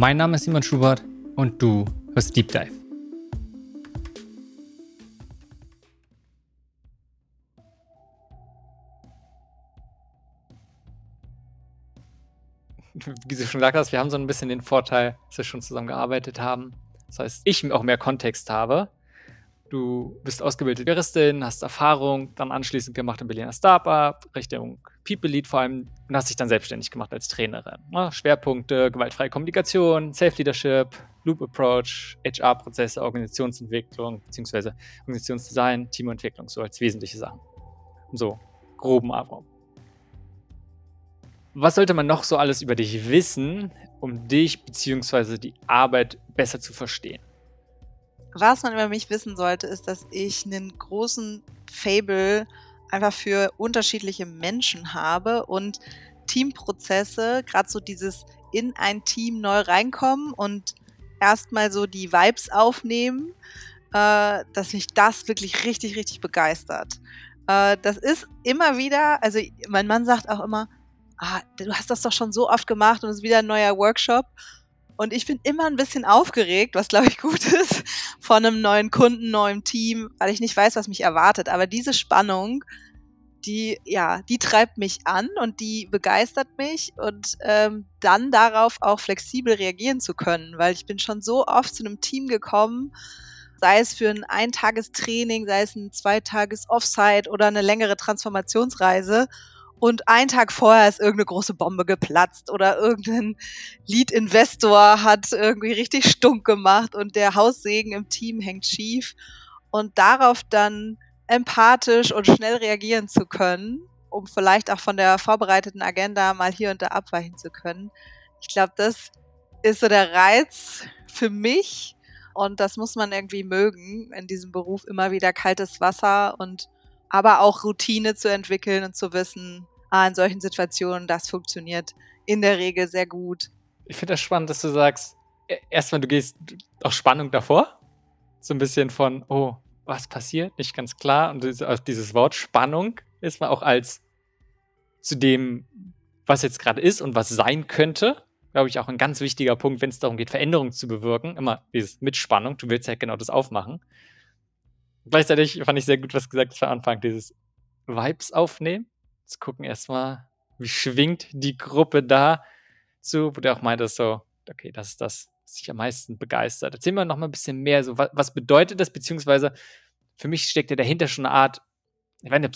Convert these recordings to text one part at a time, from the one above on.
Mein Name ist Simon Schubert und du hörst Deep Dive. Wie du schon gesagt hast, wir haben so ein bisschen den Vorteil, dass wir schon zusammen gearbeitet haben. Das heißt, ich auch mehr Kontext habe Du bist ausgebildete Juristin, hast Erfahrung, dann anschließend gemacht im Berliner Startup, Richtung People Lead vor allem und hast dich dann selbstständig gemacht als Trainerin. Ja, Schwerpunkte, gewaltfreie Kommunikation, Self-Leadership, Loop Approach, HR-Prozesse, Organisationsentwicklung bzw. Organisationsdesign, Teamentwicklung, so als wesentliche Sachen. So, groben Abraum. Was sollte man noch so alles über dich wissen, um dich bzw. die Arbeit besser zu verstehen? Was man über mich wissen sollte, ist, dass ich einen großen Fable einfach für unterschiedliche Menschen habe und Teamprozesse, gerade so dieses in ein Team neu reinkommen und erstmal so die Vibes aufnehmen, äh, dass mich das wirklich richtig, richtig begeistert. Äh, das ist immer wieder, also mein Mann sagt auch immer, ah, du hast das doch schon so oft gemacht und es ist wieder ein neuer Workshop. Und ich bin immer ein bisschen aufgeregt, was glaube ich gut ist, von einem neuen Kunden, neuem Team, weil ich nicht weiß, was mich erwartet. Aber diese Spannung, die, ja, die treibt mich an und die begeistert mich und ähm, dann darauf auch flexibel reagieren zu können, weil ich bin schon so oft zu einem Team gekommen, sei es für ein Eintagestraining, sei es ein Zweitages Offsite oder eine längere Transformationsreise und einen Tag vorher ist irgendeine große Bombe geplatzt oder irgendein Lead-Investor hat irgendwie richtig stunk gemacht und der Haussegen im Team hängt schief. Und darauf dann empathisch und schnell reagieren zu können, um vielleicht auch von der vorbereiteten Agenda mal hier und da abweichen zu können. Ich glaube, das ist so der Reiz für mich und das muss man irgendwie mögen, in diesem Beruf immer wieder kaltes Wasser und aber auch Routine zu entwickeln und zu wissen, ah, in solchen Situationen, das funktioniert in der Regel sehr gut. Ich finde das spannend, dass du sagst, e, erstmal, du gehst auch Spannung davor. So ein bisschen von, oh, was passiert? Nicht ganz klar. Und dieses Wort Spannung ist man auch als zu dem, was jetzt gerade ist und was sein könnte, glaube ich, auch ein ganz wichtiger Punkt, wenn es darum geht, Veränderungen zu bewirken. Immer dieses mit Spannung. Du willst ja genau das aufmachen. Gleichzeitig fand ich sehr gut, was du gesagt hast am Anfang, dieses Vibes aufnehmen. Jetzt gucken erstmal, wie schwingt die Gruppe da zu, wo du auch meintest, so, okay, das ist das, was dich am meisten begeistert. Erzähl mal noch mal ein bisschen mehr, so, was, was bedeutet das, beziehungsweise für mich steckt ja dahinter schon eine Art, ich, meine,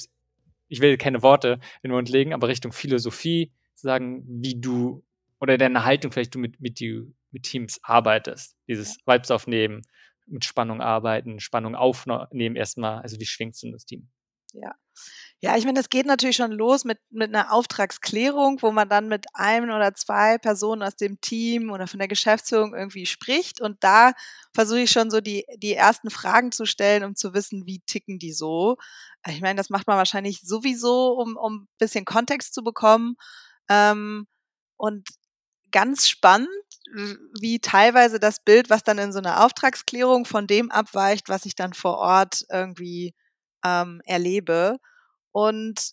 ich will keine Worte in den Mund legen, aber Richtung Philosophie, sagen, wie du oder deine Haltung vielleicht du mit, mit, die, mit Teams arbeitest. Dieses Vibes aufnehmen, mit Spannung arbeiten, Spannung aufnehmen erstmal. Also wie schwingt es in das Team? Ja. Ja, ich meine, das geht natürlich schon los mit, mit einer Auftragsklärung, wo man dann mit einem oder zwei Personen aus dem Team oder von der Geschäftsführung irgendwie spricht. Und da versuche ich schon so die, die ersten Fragen zu stellen, um zu wissen, wie ticken die so. Ich meine, das macht man wahrscheinlich sowieso, um, um ein bisschen Kontext zu bekommen. Ähm, und ganz spannend, wie teilweise das Bild, was dann in so einer Auftragsklärung von dem abweicht, was ich dann vor Ort irgendwie ähm, erlebe. Und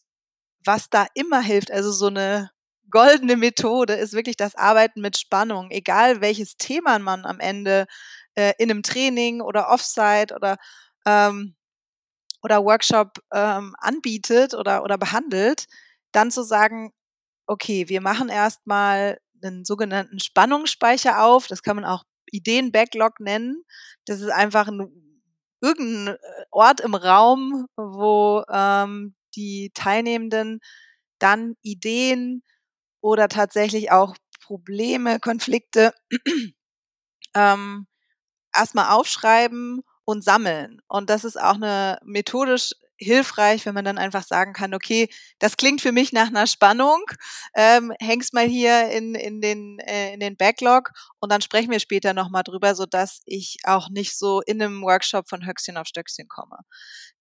was da immer hilft, also so eine goldene Methode ist wirklich das Arbeiten mit Spannung, egal welches Thema man am Ende äh, in einem Training oder Offsite oder ähm, oder Workshop ähm, anbietet oder oder behandelt, dann zu sagen, okay, wir machen erstmal einen sogenannten Spannungsspeicher auf, das kann man auch Ideen-Backlog nennen. Das ist einfach ein irgendein äh, Ort im Raum, wo ähm, die Teilnehmenden dann Ideen oder tatsächlich auch Probleme, Konflikte ähm, erstmal aufschreiben und sammeln. Und das ist auch eine methodisch hilfreich, wenn man dann einfach sagen kann, okay, das klingt für mich nach einer Spannung, ähm, häng's mal hier in, in, den, äh, in den Backlog und dann sprechen wir später nochmal drüber, sodass ich auch nicht so in einem Workshop von Höchstchen auf Stöckchen komme.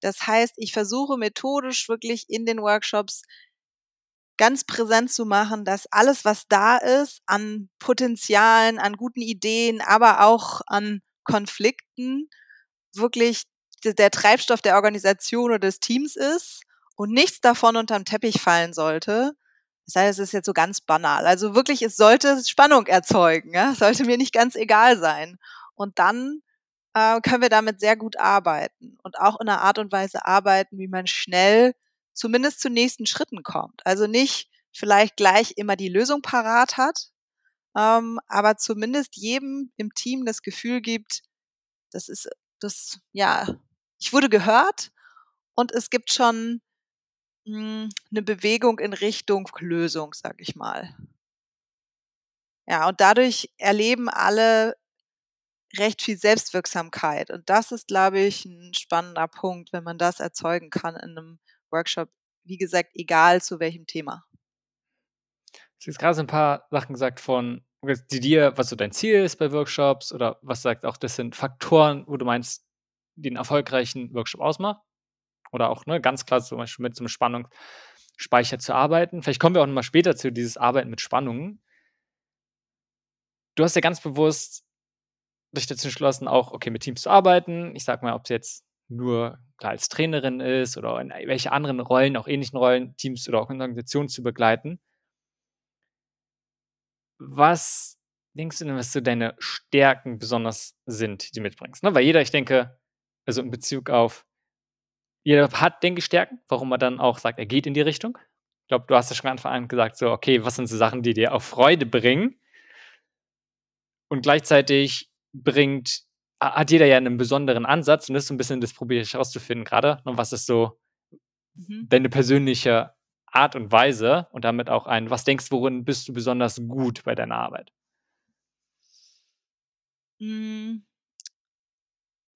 Das heißt, ich versuche methodisch wirklich in den Workshops ganz präsent zu machen, dass alles, was da ist, an Potenzialen, an guten Ideen, aber auch an Konflikten, wirklich der Treibstoff der Organisation oder des Teams ist und nichts davon unterm Teppich fallen sollte, Das heißt, es ist jetzt so ganz banal. Also wirklich, es sollte Spannung erzeugen, ja? Es sollte mir nicht ganz egal sein. Und dann äh, können wir damit sehr gut arbeiten und auch in einer Art und Weise arbeiten, wie man schnell zumindest zu nächsten Schritten kommt. Also nicht vielleicht gleich immer die Lösung parat hat, ähm, aber zumindest jedem im Team das Gefühl gibt, das ist das, ja, ich wurde gehört und es gibt schon mh, hm, eine Bewegung in Richtung Lösung, sag ich mal. Ja, und dadurch erleben alle recht viel Selbstwirksamkeit. Und das ist, glaube ich, ein spannender Punkt, wenn man das erzeugen kann in einem Workshop. Wie gesagt, egal zu welchem Thema. Du hast gerade so ein paar Sachen gesagt von die dir, was so dein Ziel ist bei Workshops oder was sagt auch, das sind Faktoren, wo du meinst, einen erfolgreichen Workshop ausmacht. Oder auch ne, ganz klar zum Beispiel mit so einem Spannungsspeicher zu arbeiten. Vielleicht kommen wir auch nochmal später zu dieses Arbeiten mit Spannungen. Du hast ja ganz bewusst dich dazu entschlossen, auch, okay, mit Teams zu arbeiten. Ich sag mal, ob es jetzt nur klar als Trainerin ist oder in welche anderen Rollen, auch ähnlichen Rollen, Teams oder auch Organisationen zu begleiten. Was denkst du denn, was so deine Stärken besonders sind, die du mitbringst? Ne? Weil jeder, ich denke, also in Bezug auf, jeder hat, denke ich, Stärken, warum er dann auch sagt, er geht in die Richtung. Ich glaube, du hast ja schon am Anfang gesagt, so, okay, was sind so Sachen, die dir auch Freude bringen? Und gleichzeitig bringt, hat jeder ja einen besonderen Ansatz und das ist so ein bisschen, das probiere ich herauszufinden gerade. Und was ist so mhm. deine persönliche Art und Weise und damit auch ein, was denkst worin bist du besonders gut bei deiner Arbeit? Hm.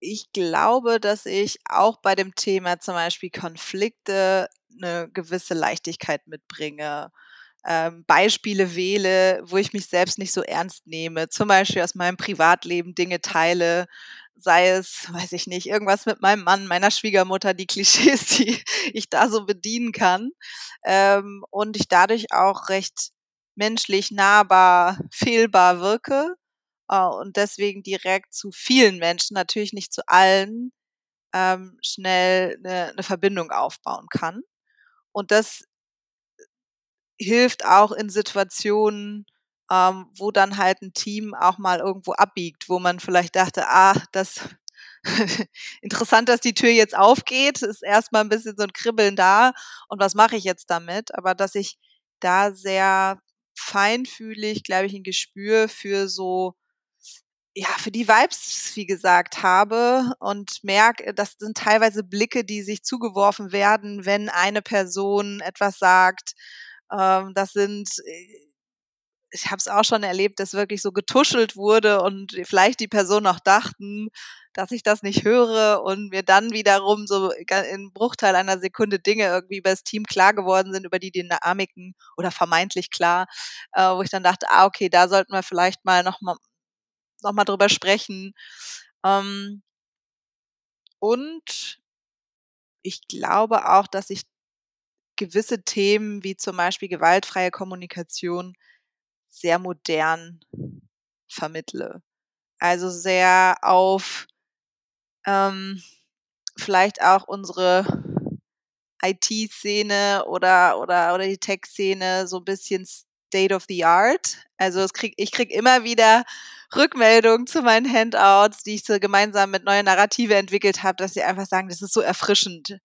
Ich glaube, dass ich auch bei dem Thema zum Beispiel Konflikte eine gewisse Leichtigkeit mitbringe ähm, Beispiele wähle, wo ich mich selbst nicht so ernst nehme. Zum Beispiel aus meinem Privatleben Dinge teile, sei es, weiß ich nicht, irgendwas mit meinem Mann, meiner Schwiegermutter, die Klischees, die ich da so bedienen kann. Ähm, und ich dadurch auch recht menschlich, nahbar, fehlbar wirke äh, und deswegen direkt zu vielen Menschen, natürlich nicht zu allen, ähm, schnell eine, eine Verbindung aufbauen kann. Und das hilft auch in Situationen, ähm, wo dann halt ein Team auch mal irgendwo abbiegt, wo man vielleicht dachte, ah, das interessant, dass die Tür jetzt aufgeht, ist erstmal ein bisschen so ein Kribbeln da und was mache ich jetzt damit? Aber dass ich da sehr feinfühlig, glaube ich, ein Gespür für so ja, für die Vibes, wie gesagt, habe und merke, das sind teilweise Blicke, die sich zugeworfen werden, wenn eine Person etwas sagt, ähm, das sind äh, ich habe es auch schon erlebt, dass wirklich so getuschelt wurde und vielleicht die Person noch dachten, dass ich das nicht höre und mir dann wiederum so in Bruchteil einer Sekunde Dinge irgendwie über das Team klar geworden sind, über die Dynamiken oder vermeintlich klar, äh, wo ich dann dachte, ah, okay, da sollten wir vielleicht mal noch mal, noch mal drüber sprechen. Ähm, und ich glaube auch, dass ich gewisse Themen wie zum Beispiel gewaltfreie Kommunikation sehr modern vermittle. Also sehr auf ähm, vielleicht auch unsere IT-Szene oder, oder, oder die Tech-Szene so ein bisschen State of the Art. Also krieg, ich kriege immer wieder Rückmeldungen zu meinen Handouts, die ich so gemeinsam mit neuen Narrative entwickelt habe, dass sie einfach sagen, das ist so erfrischend.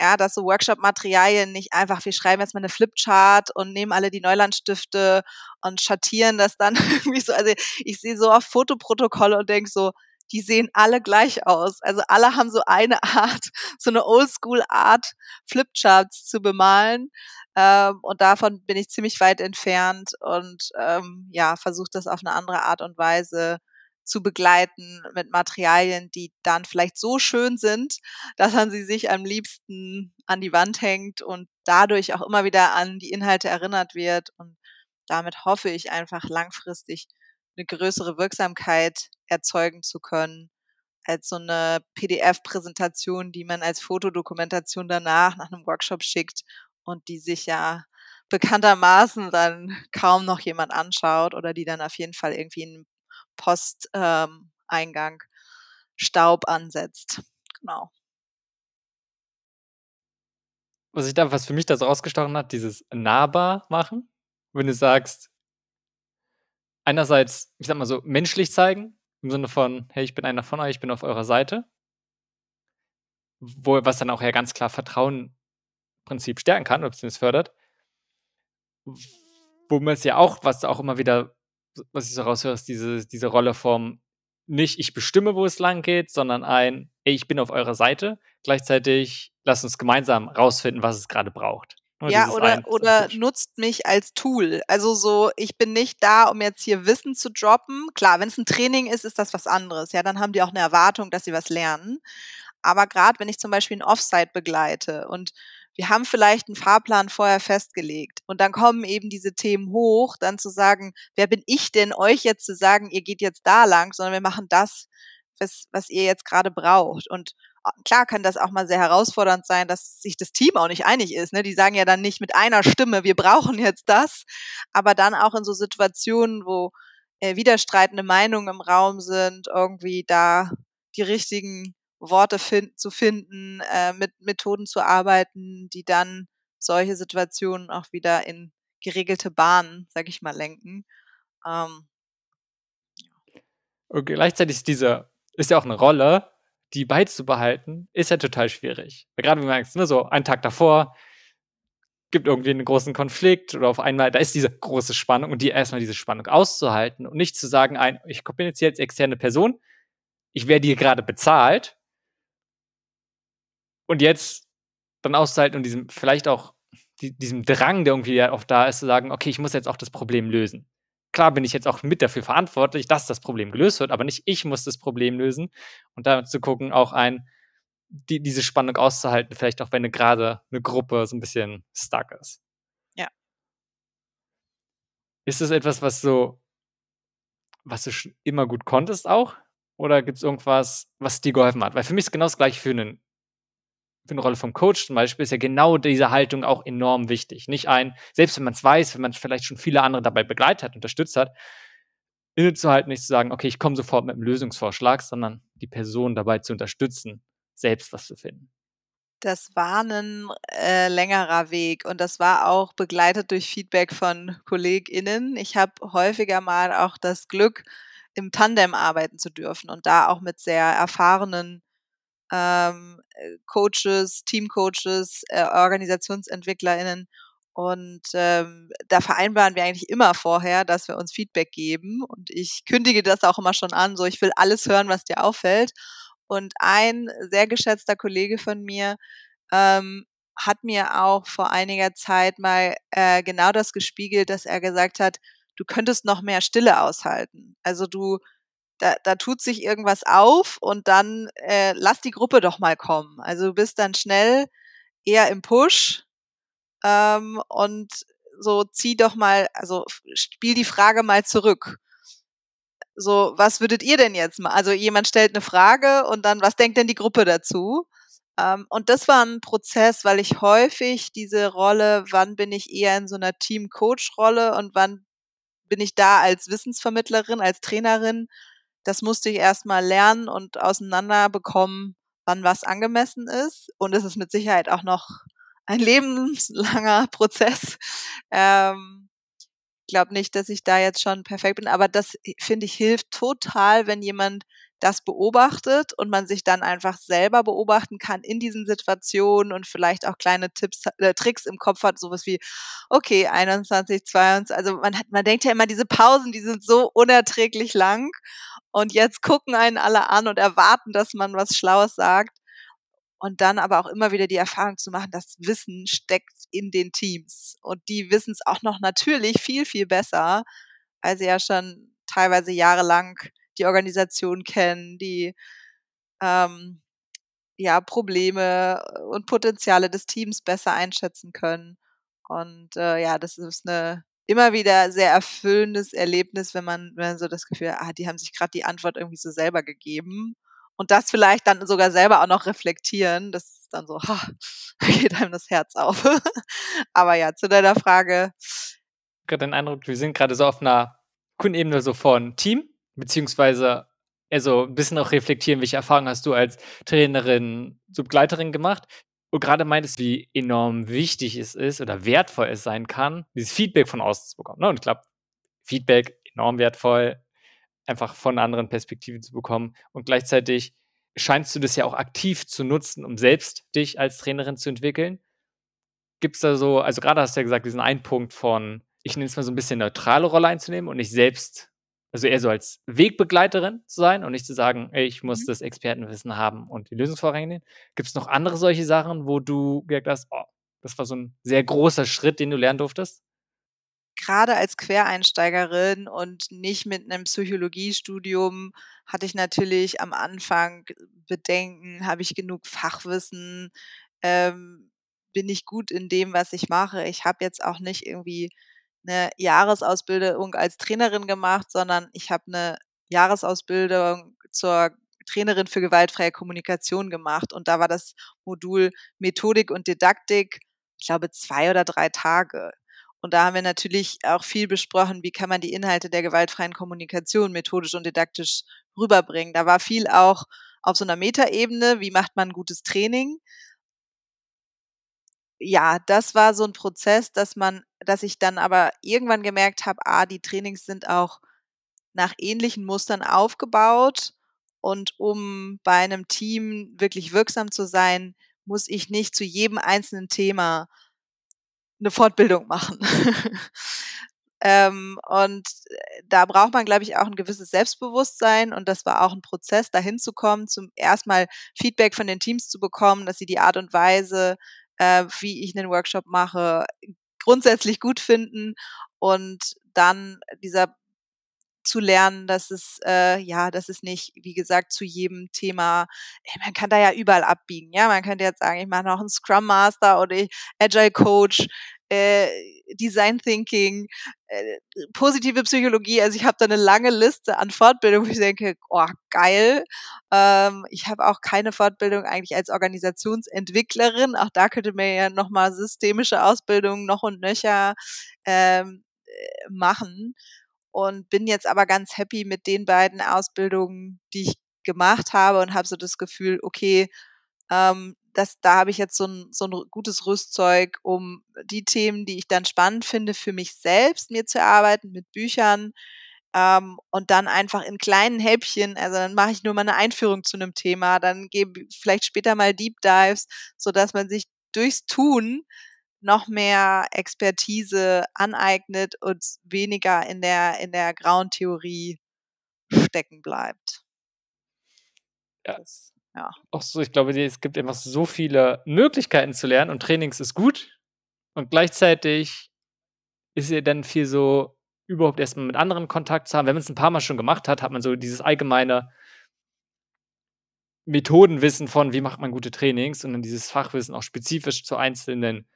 Ja, dass so Workshop-Materialien nicht einfach, wir schreiben jetzt mal eine Flipchart und nehmen alle die Neulandstifte und schattieren das dann irgendwie so. Also ich sehe so oft Fotoprotokolle und denke so, die sehen alle gleich aus. Also alle haben so eine Art, so eine Oldschool-Art, Flipcharts zu bemalen. Ähm, und davon bin ich ziemlich weit entfernt und ähm, ja, versuche das auf eine andere Art und Weise zu begleiten mit Materialien, die dann vielleicht so schön sind, dass man sie sich am liebsten an die Wand hängt und dadurch auch immer wieder an die Inhalte erinnert wird. Und damit hoffe ich einfach langfristig eine größere Wirksamkeit erzeugen zu können als so eine PDF-Präsentation, die man als Fotodokumentation danach nach einem Workshop schickt und die sich ja bekanntermaßen dann kaum noch jemand anschaut oder die dann auf jeden Fall irgendwie in Posteingang ähm, Staub ansetzt. Genau. was ich da, was für mich das rausgestochen hat, dieses nahbar machen. Wenn du sagst, einerseits, ich sag mal so, menschlich zeigen, im Sinne von, hey, ich bin einer von euch, ich bin auf eurer Seite. Wo, was dann auch ja ganz klar Vertrauen Prinzip stärken kann, oder beziehungsweise fördert. Wo man es ja auch, was auch immer wieder, was ich so raushöre, ist diese, diese Rolle vom nicht ich bestimme, wo es lang geht, sondern ein, ey, ich bin auf eurer Seite. Gleichzeitig lasst uns gemeinsam rausfinden, was es gerade braucht. Nur ja, oder, oder nutzt mich als Tool. Also so, ich bin nicht da, um jetzt hier Wissen zu droppen. Klar, wenn es ein Training ist, ist das was anderes. Ja, dann haben die auch eine Erwartung, dass sie was lernen. Aber gerade wenn ich zum Beispiel ein Offsite begleite und wir haben vielleicht einen Fahrplan vorher festgelegt und dann kommen eben diese Themen hoch, dann zu sagen, wer bin ich denn, euch jetzt zu sagen, ihr geht jetzt da lang, sondern wir machen das, was, was ihr jetzt gerade braucht. Und ah, klar kann das auch mal sehr herausfordernd sein, dass sich das Team auch nicht einig ist. Ne? Die sagen ja dann nicht mit einer Stimme, wir brauchen jetzt das, aber dann auch in so Situationen, wo äh, widerstreitende Meinungen im Raum sind, irgendwie da die richtigen Worte find, zu finden, äh, mit Methoden zu arbeiten, die dann solche Situationen auch wieder in geregelte Bahnen, sag ich mal, lenken. Ähm, Und gleichzeitig ist diese, ist ja auch eine Rolle, die beizubehalten, ist ja total schwierig. Gerade wenn man merkt, ne, so einen Tag davor gibt irgendwie einen großen Konflikt oder auf einmal, da ist diese große Spannung und die erstmal diese Spannung auszuhalten und nicht zu sagen, ein, ich bin jetzt hier als externe Person, ich werde hier gerade bezahlt und jetzt dann auszuhalten und diesem, vielleicht auch die, diesem Drang, der irgendwie ja auch da ist, zu sagen, okay, ich muss jetzt auch das Problem lösen. Klar bin ich jetzt auch mit dafür verantwortlich, dass das Problem gelöst wird, aber nicht ich muss das Problem lösen. Und da zu gucken, auch ein, die, diese Spannung auszuhalten, vielleicht auch wenn gerade eine Gruppe so ein bisschen stuck ist. Ja. Ist das etwas, was so, was du schon immer gut konntest auch? Oder gibt es irgendwas, was dir geholfen hat? Weil für mich ist genau das gleiche für einen für eine Rolle vom Coach zum Beispiel ist ja genau diese Haltung auch enorm wichtig. Nicht ein, selbst wenn man es weiß, wenn man vielleicht schon viele andere dabei begleitet hat, unterstützt hat, innezuhalten, nicht zu sagen, okay, ich komme sofort mit einem Lösungsvorschlag, sondern die Person dabei zu unterstützen, selbst was zu finden. Das war ein äh, längerer Weg und das war auch begleitet durch Feedback von KollegInnen. Ich habe häufiger mal auch das Glück, im Tandem arbeiten zu dürfen und da auch mit sehr erfahrenen ähm, äh, Coaches, Teamcoaches, äh, OrganisationsentwicklerInnen. Und ähm, da vereinbaren wir eigentlich immer vorher, dass wir uns Feedback geben. Und ich kündige das auch immer schon an, so ich will alles hören, was dir auffällt. Und ein sehr geschätzter Kollege von mir ähm, hat mir auch vor einiger Zeit mal äh, genau das gespiegelt, dass er gesagt hat, du könntest noch mehr Stille aushalten. Also du da, da tut sich irgendwas auf und dann äh, lass die Gruppe doch mal kommen. Also du bist dann schnell eher im Push ähm, und so zieh doch mal, also spiel die Frage mal zurück. So, was würdet ihr denn jetzt mal? Also jemand stellt eine Frage und dann, was denkt denn die Gruppe dazu? Ähm, und das war ein Prozess, weil ich häufig diese Rolle, wann bin ich eher in so einer Team-Coach-Rolle und wann bin ich da als Wissensvermittlerin, als Trainerin, das musste ich erstmal lernen und auseinander bekommen, wann was angemessen ist. Und es ist mit Sicherheit auch noch ein lebenslanger Prozess. Ähm, ich glaube nicht, dass ich da jetzt schon perfekt bin, aber das finde ich hilft total, wenn jemand das beobachtet und man sich dann einfach selber beobachten kann in diesen Situationen und vielleicht auch kleine Tipps, äh, Tricks im Kopf hat, sowas wie, okay, 21, 22, also man hat, man denkt ja immer, diese Pausen, die sind so unerträglich lang und jetzt gucken einen alle an und erwarten, dass man was Schlaues sagt. Und dann aber auch immer wieder die Erfahrung zu machen, das Wissen steckt in den Teams. Und die wissen es auch noch natürlich viel, viel besser, weil sie ja schon teilweise jahrelang die Organisation kennen, die ähm, ja, Probleme und Potenziale des Teams besser einschätzen können. Und äh, ja, das ist eine immer wieder sehr erfüllendes Erlebnis, wenn man, wenn man so das Gefühl, ah, die haben sich gerade die Antwort irgendwie so selber gegeben. Und das vielleicht dann sogar selber auch noch reflektieren. Das ist dann so, ha, geht einem das Herz auf. Aber ja, zu deiner Frage. Gerade den Eindruck, wir sind gerade so auf einer Kundenebene so von Team, beziehungsweise also ein bisschen auch reflektieren, welche Erfahrungen hast du als Trainerin, Subgleiterin gemacht gerade meintest, wie enorm wichtig es ist oder wertvoll es sein kann, dieses Feedback von außen zu bekommen. Ne? Und ich glaube, Feedback enorm wertvoll, einfach von anderen Perspektiven zu bekommen. Und gleichzeitig scheinst du das ja auch aktiv zu nutzen, um selbst dich als Trainerin zu entwickeln. Gibt es da so, also gerade hast du ja gesagt, diesen einen Punkt von, ich nenne es mal so ein bisschen neutrale Rolle einzunehmen und nicht selbst, also eher so als Wegbegleiterin zu sein und nicht zu sagen, ey, ich muss mhm. das Expertenwissen haben und die Lösungsvorgänge nehmen. Gibt es noch andere solche Sachen, wo du gesagt hast, oh, das war so ein sehr großer Schritt, den du lernen durftest? gerade als Quereinsteigerin und nicht mit einem Psychologiestudium hatte ich natürlich am Anfang Bedenken, habe ich genug Fachwissen, ähm, bin ich gut in dem, was ich mache. Ich habe jetzt auch nicht irgendwie eine Jahresausbildung als Trainerin gemacht, sondern ich habe eine Jahresausbildung zur Trainerin für gewaltfreie Kommunikation gemacht und da war das Modul Methodik und Didaktik, ich glaube, zwei oder drei Tage. Und da haben wir natürlich auch viel besprochen, wie kann man die Inhalte der gewaltfreien Kommunikation methodisch und didaktisch rüberbringen. Da war viel auch auf so einer Metaebene, wie macht man gutes Training. Ja, das war so ein Prozess, dass man, dass ich dann aber irgendwann gemerkt habe, ah, die Trainings sind auch nach ähnlichen Mustern aufgebaut. Und um bei einem Team wirklich wirksam zu sein, muss ich nicht zu jedem einzelnen Thema eine Fortbildung machen. ähm, und äh, da braucht man, glaube ich, auch ein gewisses Selbstbewusstsein und das war auch ein Prozess, dahin zu kommen, zum erstmal Feedback von den Teams zu bekommen, dass sie die Art und Weise, äh, wie ich einen Workshop mache, grundsätzlich gut finden und dann dieser zu lernen, dass es äh, ja, dass es nicht, wie gesagt, zu jedem Thema, ey, man kann da ja überall abbiegen. Ja, man könnte jetzt sagen, ich mache noch einen Scrum Master oder ich, Agile Coach, äh, Design Thinking, äh, positive Psychologie. Also ich habe da eine lange Liste an Fortbildungen, wo ich denke, oh geil. Ähm, ich habe auch keine Fortbildung eigentlich als Organisationsentwicklerin. Auch da könnte man ja nochmal systemische Ausbildung noch und nöcher ähm, äh, machen und bin jetzt aber ganz happy mit den beiden Ausbildungen, die ich gemacht habe und habe so das Gefühl, okay, ähm, das, da habe ich jetzt so ein, so ein gutes Rüstzeug, um die Themen, die ich dann spannend finde, für mich selbst mir zu erarbeiten mit Büchern ähm, und dann einfach in kleinen Häppchen, also dann mache ich nur mal eine Einführung zu einem Thema, dann gebe vielleicht später mal Deep Dives, so dass man sich durchs Tun noch mehr Expertise aneignet und weniger in der, in der grauen Theorie stecken bleibt. Ja. Ja. Auch so, ich glaube, es gibt einfach so viele Möglichkeiten zu lernen und Trainings ist gut. Und gleichzeitig ist ja dann viel so, überhaupt erstmal mit anderen Kontakt zu haben. Wenn man es ein paar Mal schon gemacht hat, hat man so dieses allgemeine Methodenwissen von, wie macht man gute Trainings und dann dieses Fachwissen auch spezifisch zu einzelnen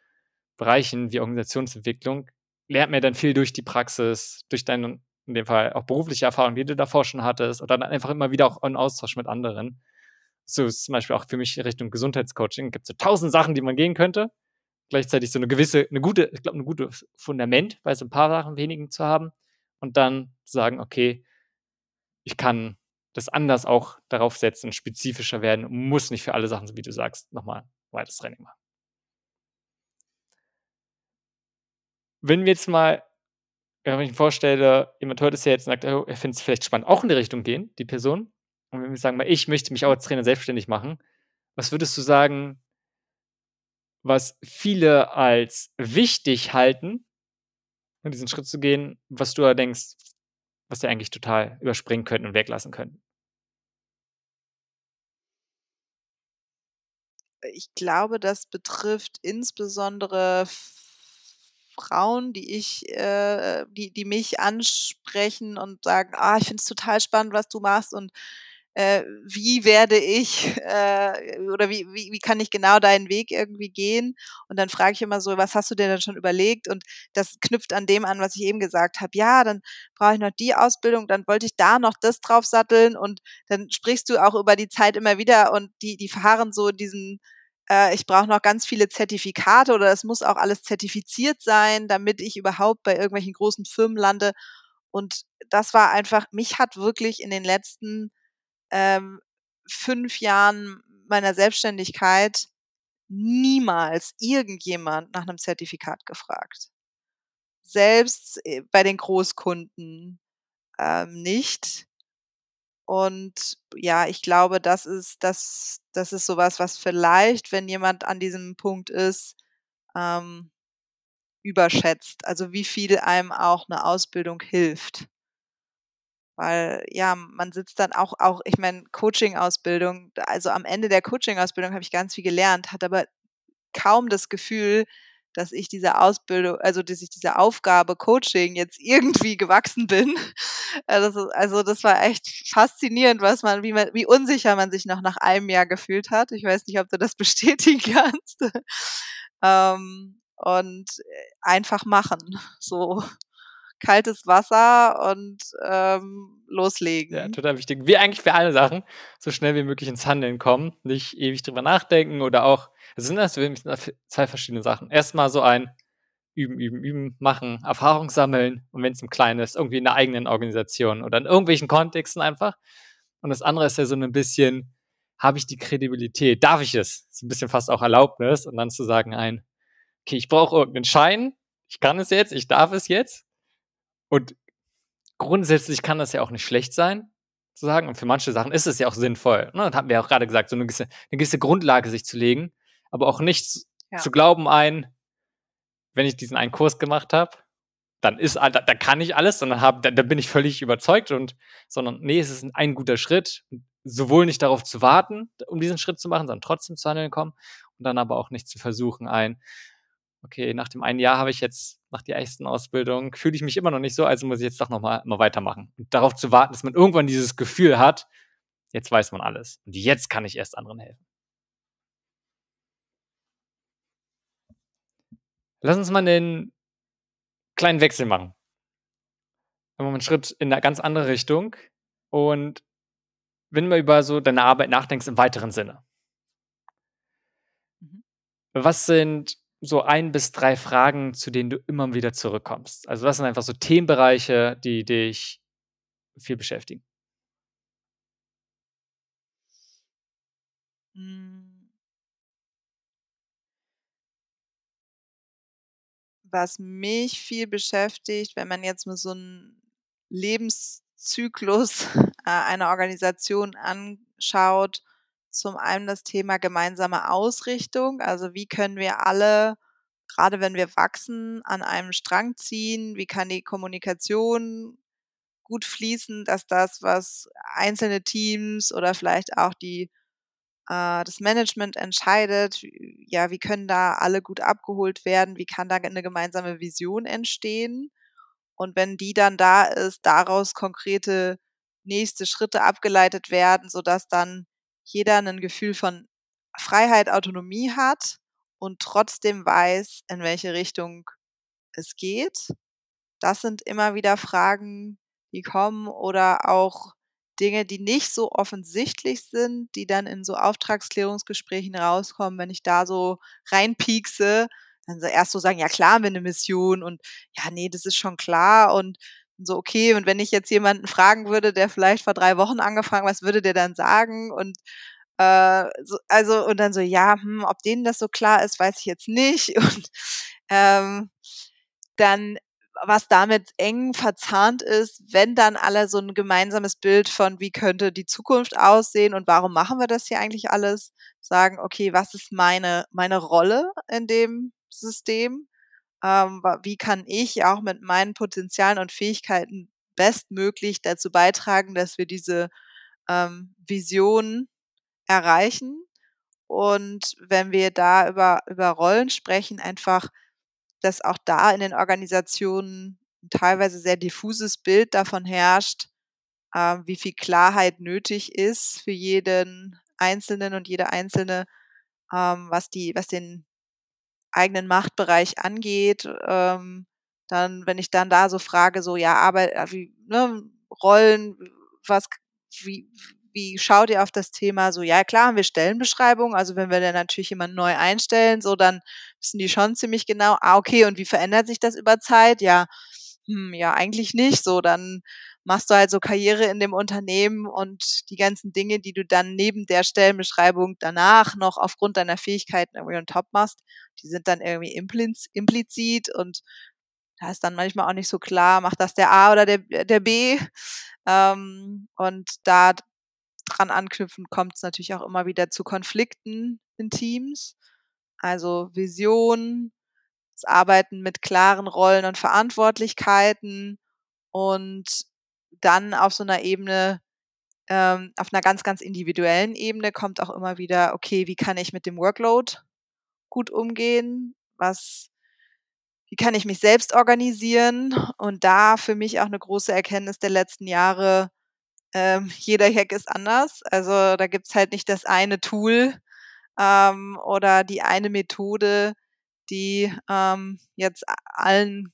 Bereichen wie Organisationsentwicklung lernt man dann viel durch die Praxis, durch deine, in dem Fall auch berufliche Erfahrung, die du davor schon hattest, oder dann einfach immer wieder auch einen Austausch mit anderen. So zum Beispiel auch für mich Richtung Gesundheitscoaching. Gibt es so tausend Sachen, die man gehen könnte. Gleichzeitig so eine gewisse, eine gute, ich glaube, ein gutes Fundament bei so ein paar Sachen wenigen zu haben. Und dann sagen, okay, ich kann das anders auch darauf setzen, spezifischer werden, muss nicht für alle Sachen, so wie du sagst, nochmal weiteres Training machen. wenn wir jetzt mal, wenn ich mir vorstelle, jemand hört es ja jetzt und sagt, oh, er findet es vielleicht spannend, auch in die Richtung gehen, die Person. Und wenn wir sagen, mal, ich möchte mich auch als Trainer selbstständig machen, was würdest du sagen, was viele als wichtig halten, in diesen Schritt zu gehen, was du da denkst, was sie eigentlich total überspringen könnten und weglassen könnten? Ich glaube, das betrifft insbesondere Frauen, die ich, äh, die, die mich ansprechen und sagen, ah, ich finde es total spannend, was du machst und äh, wie werde ich äh, oder wie, wie, wie kann ich genau deinen Weg irgendwie gehen? Und dann frage ich immer so, was hast du dir denn schon überlegt? Und das knüpft an dem an, was ich eben gesagt habe. Ja, dann brauche ich noch die Ausbildung, dann wollte ich da noch das drauf satteln und dann sprichst du auch über die Zeit immer wieder und die, die fahren so diesen äh, ich brauche noch ganz viele Zertifikate oder es muss auch alles zertifiziert sein, damit ich überhaupt bei irgendwelchen großen Firmen lande. Und das war einfach, mich hat wirklich in den letzten ähm, fünf Jahren meiner Selbstständigkeit niemals irgendjemand nach einem Zertifikat gefragt. Selbst äh, bei den Großkunden ähm, nicht. Und ja, ich glaube, das ist das das ist sowas, was vielleicht, wenn jemand an diesem Punkt ist, ähm, überschätzt. Also, wie viel einem auch eine Ausbildung hilft. Weil, ja, man sitzt dann auch auch ich meine, Coaching-Ausbildung also, am Ende der Coaching-Ausbildung habe ich ganz viel gelernt, hatte aber kaum das Gefühl, dass ich dieser Ausbildung also, dass ich dieser Aufgabe Coaching jetzt irgendwie gewachsen bin. Also, also, das war echt faszinierend, was man wie man wie unsicher man sich noch nach einem Jahr gefühlt hat. Ich weiß nicht, ob du das bestätigen kannst. Ähm, und äh, einfach machen, so kaltes Wasser und ähm, loslegen. Ja, total wichtig. Wie eigentlich für alle Sachen, so schnell wie möglich ins Handeln kommen, nicht ewig drüber nachdenken oder auch, es sind das zwei verschiedene Sachen. Erstmal so ein Üben, Üben, Üben, machen, Erfahrung sammeln und wenn es im Kleinen ist, irgendwie in der eigenen Organisation oder in irgendwelchen Kontexten einfach. Und das andere ist ja so ein bisschen, habe ich die Kredibilität? Darf ich es? So ein bisschen fast auch Erlaubnis und dann zu sagen ein, okay, ich brauche irgendeinen Schein, ich kann es jetzt, ich darf es jetzt und grundsätzlich kann das ja auch nicht schlecht sein, zu sagen. Und für manche Sachen ist es ja auch sinnvoll. Ne? Das haben wir auch gerade gesagt, so eine gewisse, eine gewisse Grundlage sich zu legen, aber auch nicht ja. zu glauben ein, wenn ich diesen einen Kurs gemacht habe, dann ist, da, da kann ich alles, sondern hab, da, da bin ich völlig überzeugt und, sondern nee, es ist ein, ein guter Schritt, sowohl nicht darauf zu warten, um diesen Schritt zu machen, sondern trotzdem zu handeln kommen und dann aber auch nicht zu versuchen, ein, okay, nach dem einen Jahr habe ich jetzt, nach der ersten Ausbildung, fühle ich mich immer noch nicht so, also muss ich jetzt doch nochmal mal weitermachen. Und darauf zu warten, dass man irgendwann dieses Gefühl hat, jetzt weiß man alles. Und jetzt kann ich erst anderen helfen. Lass uns mal einen kleinen Wechsel machen. Machen wir einen Schritt in eine ganz andere Richtung. Und wenn du mal über so deine Arbeit nachdenkst im weiteren Sinne. Mhm. Was sind so ein bis drei Fragen, zu denen du immer wieder zurückkommst? Also was sind einfach so Themenbereiche, die dich viel beschäftigen? Hm. Was mich viel beschäftigt, wenn man jetzt mal so einen Lebenszyklus äh, einer Organisation anschaut zum einen das Thema gemeinsame Ausrichtung. Also wie können wir alle, gerade wenn wir wachsen, an einem Strang ziehen? Wie kann die Kommunikation gut fließen, dass das, was einzelne Teams oder vielleicht auch die äh, das Management entscheidet, ja, wie können da alle gut abgeholt werden? Wie kann da eine gemeinsame Vision entstehen? Und wenn die dann da ist, daraus konkrete nächste Schritte abgeleitet werden, sodass dann jeder ein Gefühl von Freiheit, Autonomie hat und trotzdem weiß, in welche Richtung es geht. Das sind immer wieder Fragen, die kommen oder auch Dinge, die nicht so offensichtlich sind, die dann in so Auftragsklärungsgesprächen rauskommen, wenn ich da so reinpiekse, dann erst so sagen, ja klar haben wir eine Mission und ja, nee, das ist schon klar und so, okay, und wenn ich jetzt jemanden fragen würde, der vielleicht vor drei Wochen angefangen, was würde der dann sagen? Und äh, so, also, und dann so, ja, hm, ob denen das so klar ist, weiß ich jetzt nicht. Und ähm, dann, was damit eng verzahnt ist, wenn dann alle so ein gemeinsames Bild von, wie könnte die Zukunft aussehen und warum machen wir das hier eigentlich alles, sagen, okay, was ist meine, meine Rolle in dem System? Ähm, wie kann ich auch mit meinen Potenzialen und Fähigkeiten bestmöglich dazu beitragen, dass wir diese ähm, Vision erreichen. Und wenn wir da über, über Rollen sprechen, einfach, dass auch da in den Organisationen ein teilweise sehr diffuses Bild davon herrscht, äh, wie viel Klarheit nötig ist für jeden Einzelnen und jede Einzelne, ähm, was die, was den eigenen Machtbereich angeht. Ähm, dann, wenn ich dann da so frage, so ja, Arbeit, äh, wie, ne, Rollen, was, wie, wie schaut ihr auf das Thema? So, ja, klar haben wir Stellenbeschreibungen. Also wenn wir dann natürlich jemanden neu einstellen, so, dann wissen die schon ziemlich genau, ah, okay, und wie verändert sich das über Zeit? Ja, hm, ja, eigentlich nicht. So, dann machst du halt so Karriere in dem Unternehmen und die ganzen Dinge, die du dann neben der Stellenbeschreibung danach noch aufgrund deiner Fähigkeiten irgendwie on top machst, die sind dann irgendwie implizit und da ist dann manchmal auch nicht so klar, macht das der A oder der, der B. Ähm, und da dran anknüpfen kommt es natürlich auch immer wieder zu Konflikten in Teams. Also Vision, das Arbeiten mit klaren Rollen und Verantwortlichkeiten und dann auf so einer Ebene, ähm, auf einer ganz, ganz individuellen Ebene kommt auch immer wieder, okay, wie kann ich mit dem Workload gut umgehen? Was, wie kann ich mich selbst organisieren? Und da für mich auch eine große Erkenntnis der letzten Jahre, ähm, jeder Hack ist anders. Also da gibt's halt nicht das eine Tool ähm, oder die eine Methode, die ähm, jetzt allen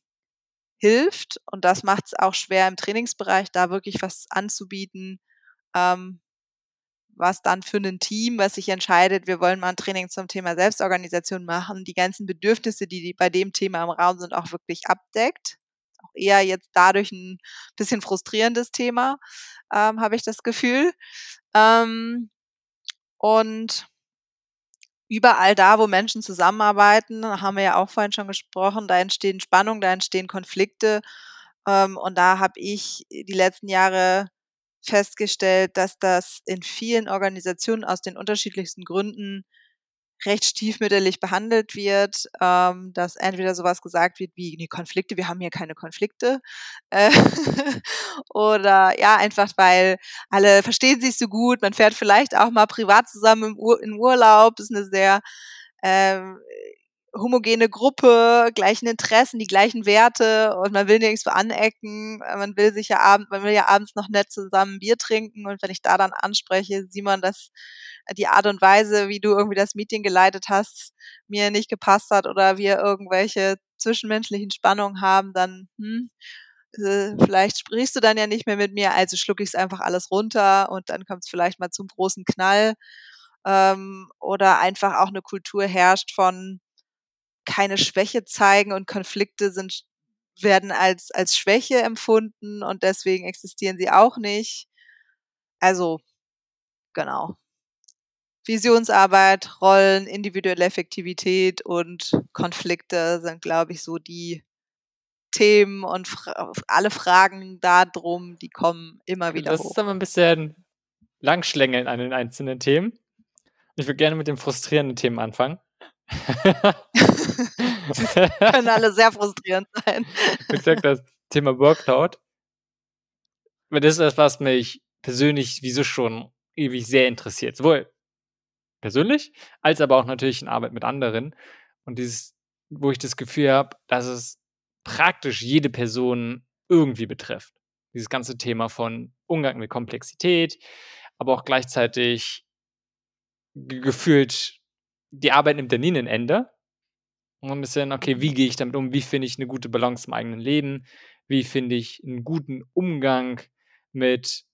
hilft. Und das macht es auch schwer im Trainingsbereich, da wirklich was anzubieten, ähm, was dann für ein Team, was sich entscheidet, wir wollen mal ein Training zum Thema Selbstorganisation machen, die ganzen Bedürfnisse, die bei dem Thema im Raum sind, auch wirklich abdeckt. Auch eher jetzt dadurch ein bisschen frustrierendes Thema, ähm, habe ich das Gefühl. Ähm, und überall da, wo Menschen zusammenarbeiten, haben wir ja auch vorhin schon gesprochen, da entstehen Spannungen, da entstehen Konflikte. Ähm, und da habe ich die letzten Jahre festgestellt, dass das in vielen Organisationen aus den unterschiedlichsten Gründen recht stiefmütterlich behandelt wird, ähm, dass entweder sowas gesagt wird wie, nee, Konflikte, wir haben hier keine Konflikte. Äh, oder ja, einfach weil alle verstehen sich so gut, man fährt vielleicht auch mal privat zusammen im Ur in Urlaub, ist eine sehr ähm, homogene Gruppe, gleichen Interessen, die gleichen Werte und man will nirgendwo anecken, man will sich ja abends, man will ja abends noch nett zusammen Bier trinken und wenn ich da dann anspreche, Simon, dass die Art und Weise, wie du irgendwie das Meeting geleitet hast, mir nicht gepasst hat oder wir irgendwelche zwischenmenschlichen Spannungen haben, dann hm, äh, vielleicht sprichst du dann ja nicht mehr mit mir, also schlucke ich es einfach alles runter und dann kommt es vielleicht mal zum großen Knall. Ähm, oder einfach auch eine Kultur herrscht von keine Schwäche zeigen und Konflikte sind werden als als Schwäche empfunden und deswegen existieren sie auch nicht. Also genau. Visionsarbeit, Rollen, individuelle Effektivität und Konflikte sind, glaube ich, so die Themen und fra alle Fragen darum, die kommen immer wieder das hoch. Das ist aber ein bisschen Langschlängeln an den einzelnen Themen. Ich würde gerne mit den frustrierenden Themen anfangen. können alle sehr frustrierend sein. Ich sag das Thema Workload. Das ist das, was mich persönlich wieso schon ewig sehr interessiert. Sowohl persönlich, als aber auch natürlich in Arbeit mit anderen. Und dieses, wo ich das Gefühl habe, dass es praktisch jede Person irgendwie betrifft. Dieses ganze Thema von Umgang mit Komplexität, aber auch gleichzeitig gefühlt, die Arbeit nimmt ja nie ein Ende. Und ein bisschen, okay, wie gehe ich damit um? Wie finde ich eine gute Balance im eigenen Leben? Wie finde ich einen guten Umgang mit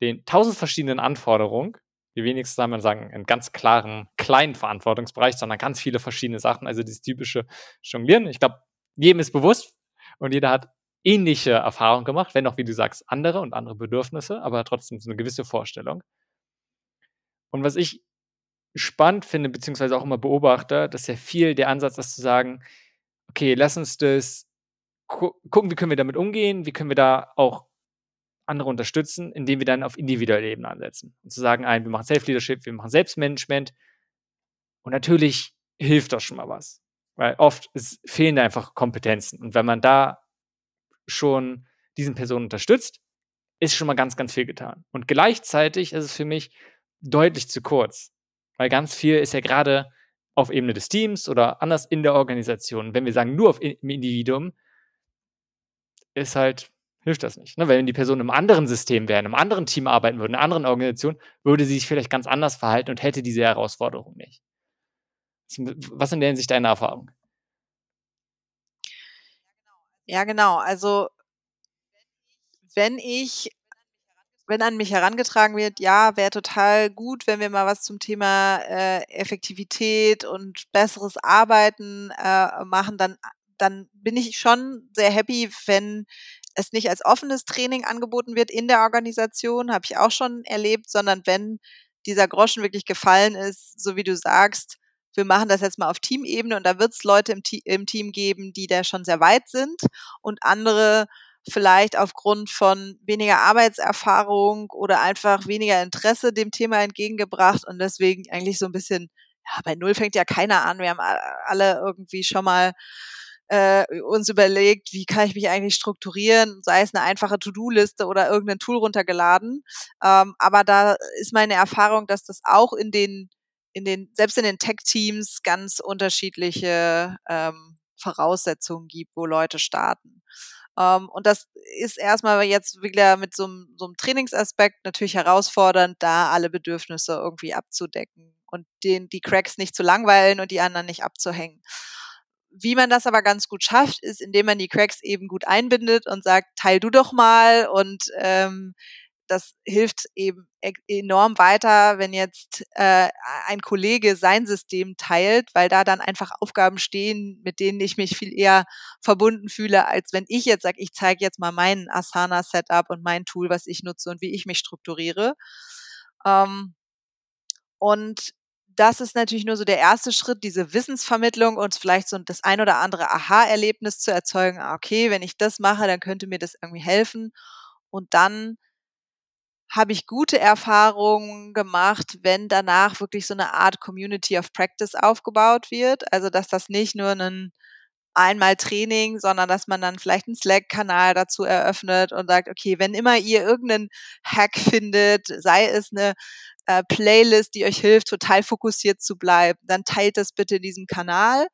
den tausend verschiedenen Anforderungen? die wenigsten haben, sagen, einen ganz klaren, kleinen Verantwortungsbereich, sondern ganz viele verschiedene Sachen. Also dieses typische Jonglieren. Ich glaube, jedem ist bewusst und jeder hat ähnliche Erfahrungen gemacht, wenn auch, wie du sagst, andere und andere Bedürfnisse, aber trotzdem so eine gewisse Vorstellung. Und was ich spannend finde, beziehungsweise auch immer beobachte, dass ja viel der Ansatz ist zu sagen, okay, lass uns das gu gucken, wie können wir damit umgehen, wie können wir da auch andere unterstützen, indem wir dann auf individuelle Ebene ansetzen. Und zu sagen, ein, wir machen Self-Leadership, wir machen Selbstmanagement. Und natürlich hilft das schon mal was. Weil oft ist, fehlen da einfach Kompetenzen. Und wenn man da schon diesen Personen unterstützt, ist schon mal ganz, ganz viel getan. Und gleichzeitig ist es für mich deutlich zu kurz. Weil ganz viel ist ja gerade auf Ebene des Teams oder anders in der Organisation. Wenn wir sagen, nur auf im Individuum, ist halt hilft das nicht. Ne? Wenn die Person im anderen System wäre, in einem anderen Team arbeiten würde, in einer anderen Organisation, würde sie sich vielleicht ganz anders verhalten und hätte diese Herausforderung nicht. Was in der Hinsicht deine Erfahrung? Ja, genau. Also, wenn ich, wenn an mich herangetragen wird, ja, wäre total gut, wenn wir mal was zum Thema äh, Effektivität und besseres Arbeiten äh, machen, dann, dann bin ich schon sehr happy, wenn es nicht als offenes Training angeboten wird in der Organisation, habe ich auch schon erlebt, sondern wenn dieser Groschen wirklich gefallen ist, so wie du sagst, wir machen das jetzt mal auf Teamebene und da wird es Leute im, im, Team geben, die da schon sehr weit sind und andere vielleicht aufgrund von weniger Arbeitserfahrung oder einfach weniger Interesse dem Thema entgegengebracht und deswegen eigentlich so ein bisschen, ja, bei Null fängt ja keiner an. Wir haben alle irgendwie schon mal äh, uns überlegt, wie kann ich mich eigentlich strukturieren, sei es eine einfache To-Do-Liste oder irgendein Tool runtergeladen. Ähm, aber da ist meine Erfahrung, dass das auch in den in den, selbst in den Tech-Teams ganz unterschiedliche ähm, Voraussetzungen gibt, wo Leute starten. Ähm, und das ist erstmal jetzt wieder mit so einem, so einem Trainingsaspekt natürlich herausfordernd, da alle Bedürfnisse irgendwie abzudecken und den, die Cracks nicht zu langweilen und die anderen nicht abzuhängen. Wie man das aber ganz gut schafft, ist, indem man die Cracks eben gut einbindet und sagt, teil du doch mal und ähm, das hilft eben e-, enorm weiter, wenn jetzt äh, ein Kollege sein System teilt, weil da dann einfach Aufgaben stehen, mit denen ich mich viel eher verbunden fühle, als wenn ich jetzt sage, ich zeige jetzt mal meinen Asana-Setup und mein Tool, was ich nutze und wie ich mich strukturiere. Ähm, und das ist natürlich nur so der erste Schritt, diese Wissensvermittlung und vielleicht so das ein oder andere Aha-Erlebnis zu erzeugen. Ah, okay, wenn ich das mache, dann könnte mir das irgendwie helfen. Und dann habe ich gute Erfahrungen gemacht, wenn danach wirklich so eine Art Community of Practice aufgebaut wird. Also, dass das nicht nur ein einmal Training, sondern dass man dann vielleicht einen Slack-Kanal dazu eröffnet und sagt, okay, wenn immer ihr irgendeinen Hack findet, sei es eine äh, Playlist, die euch hilft, total fokussiert zu bleiben, dann teilt das bitte in diesem Kanal.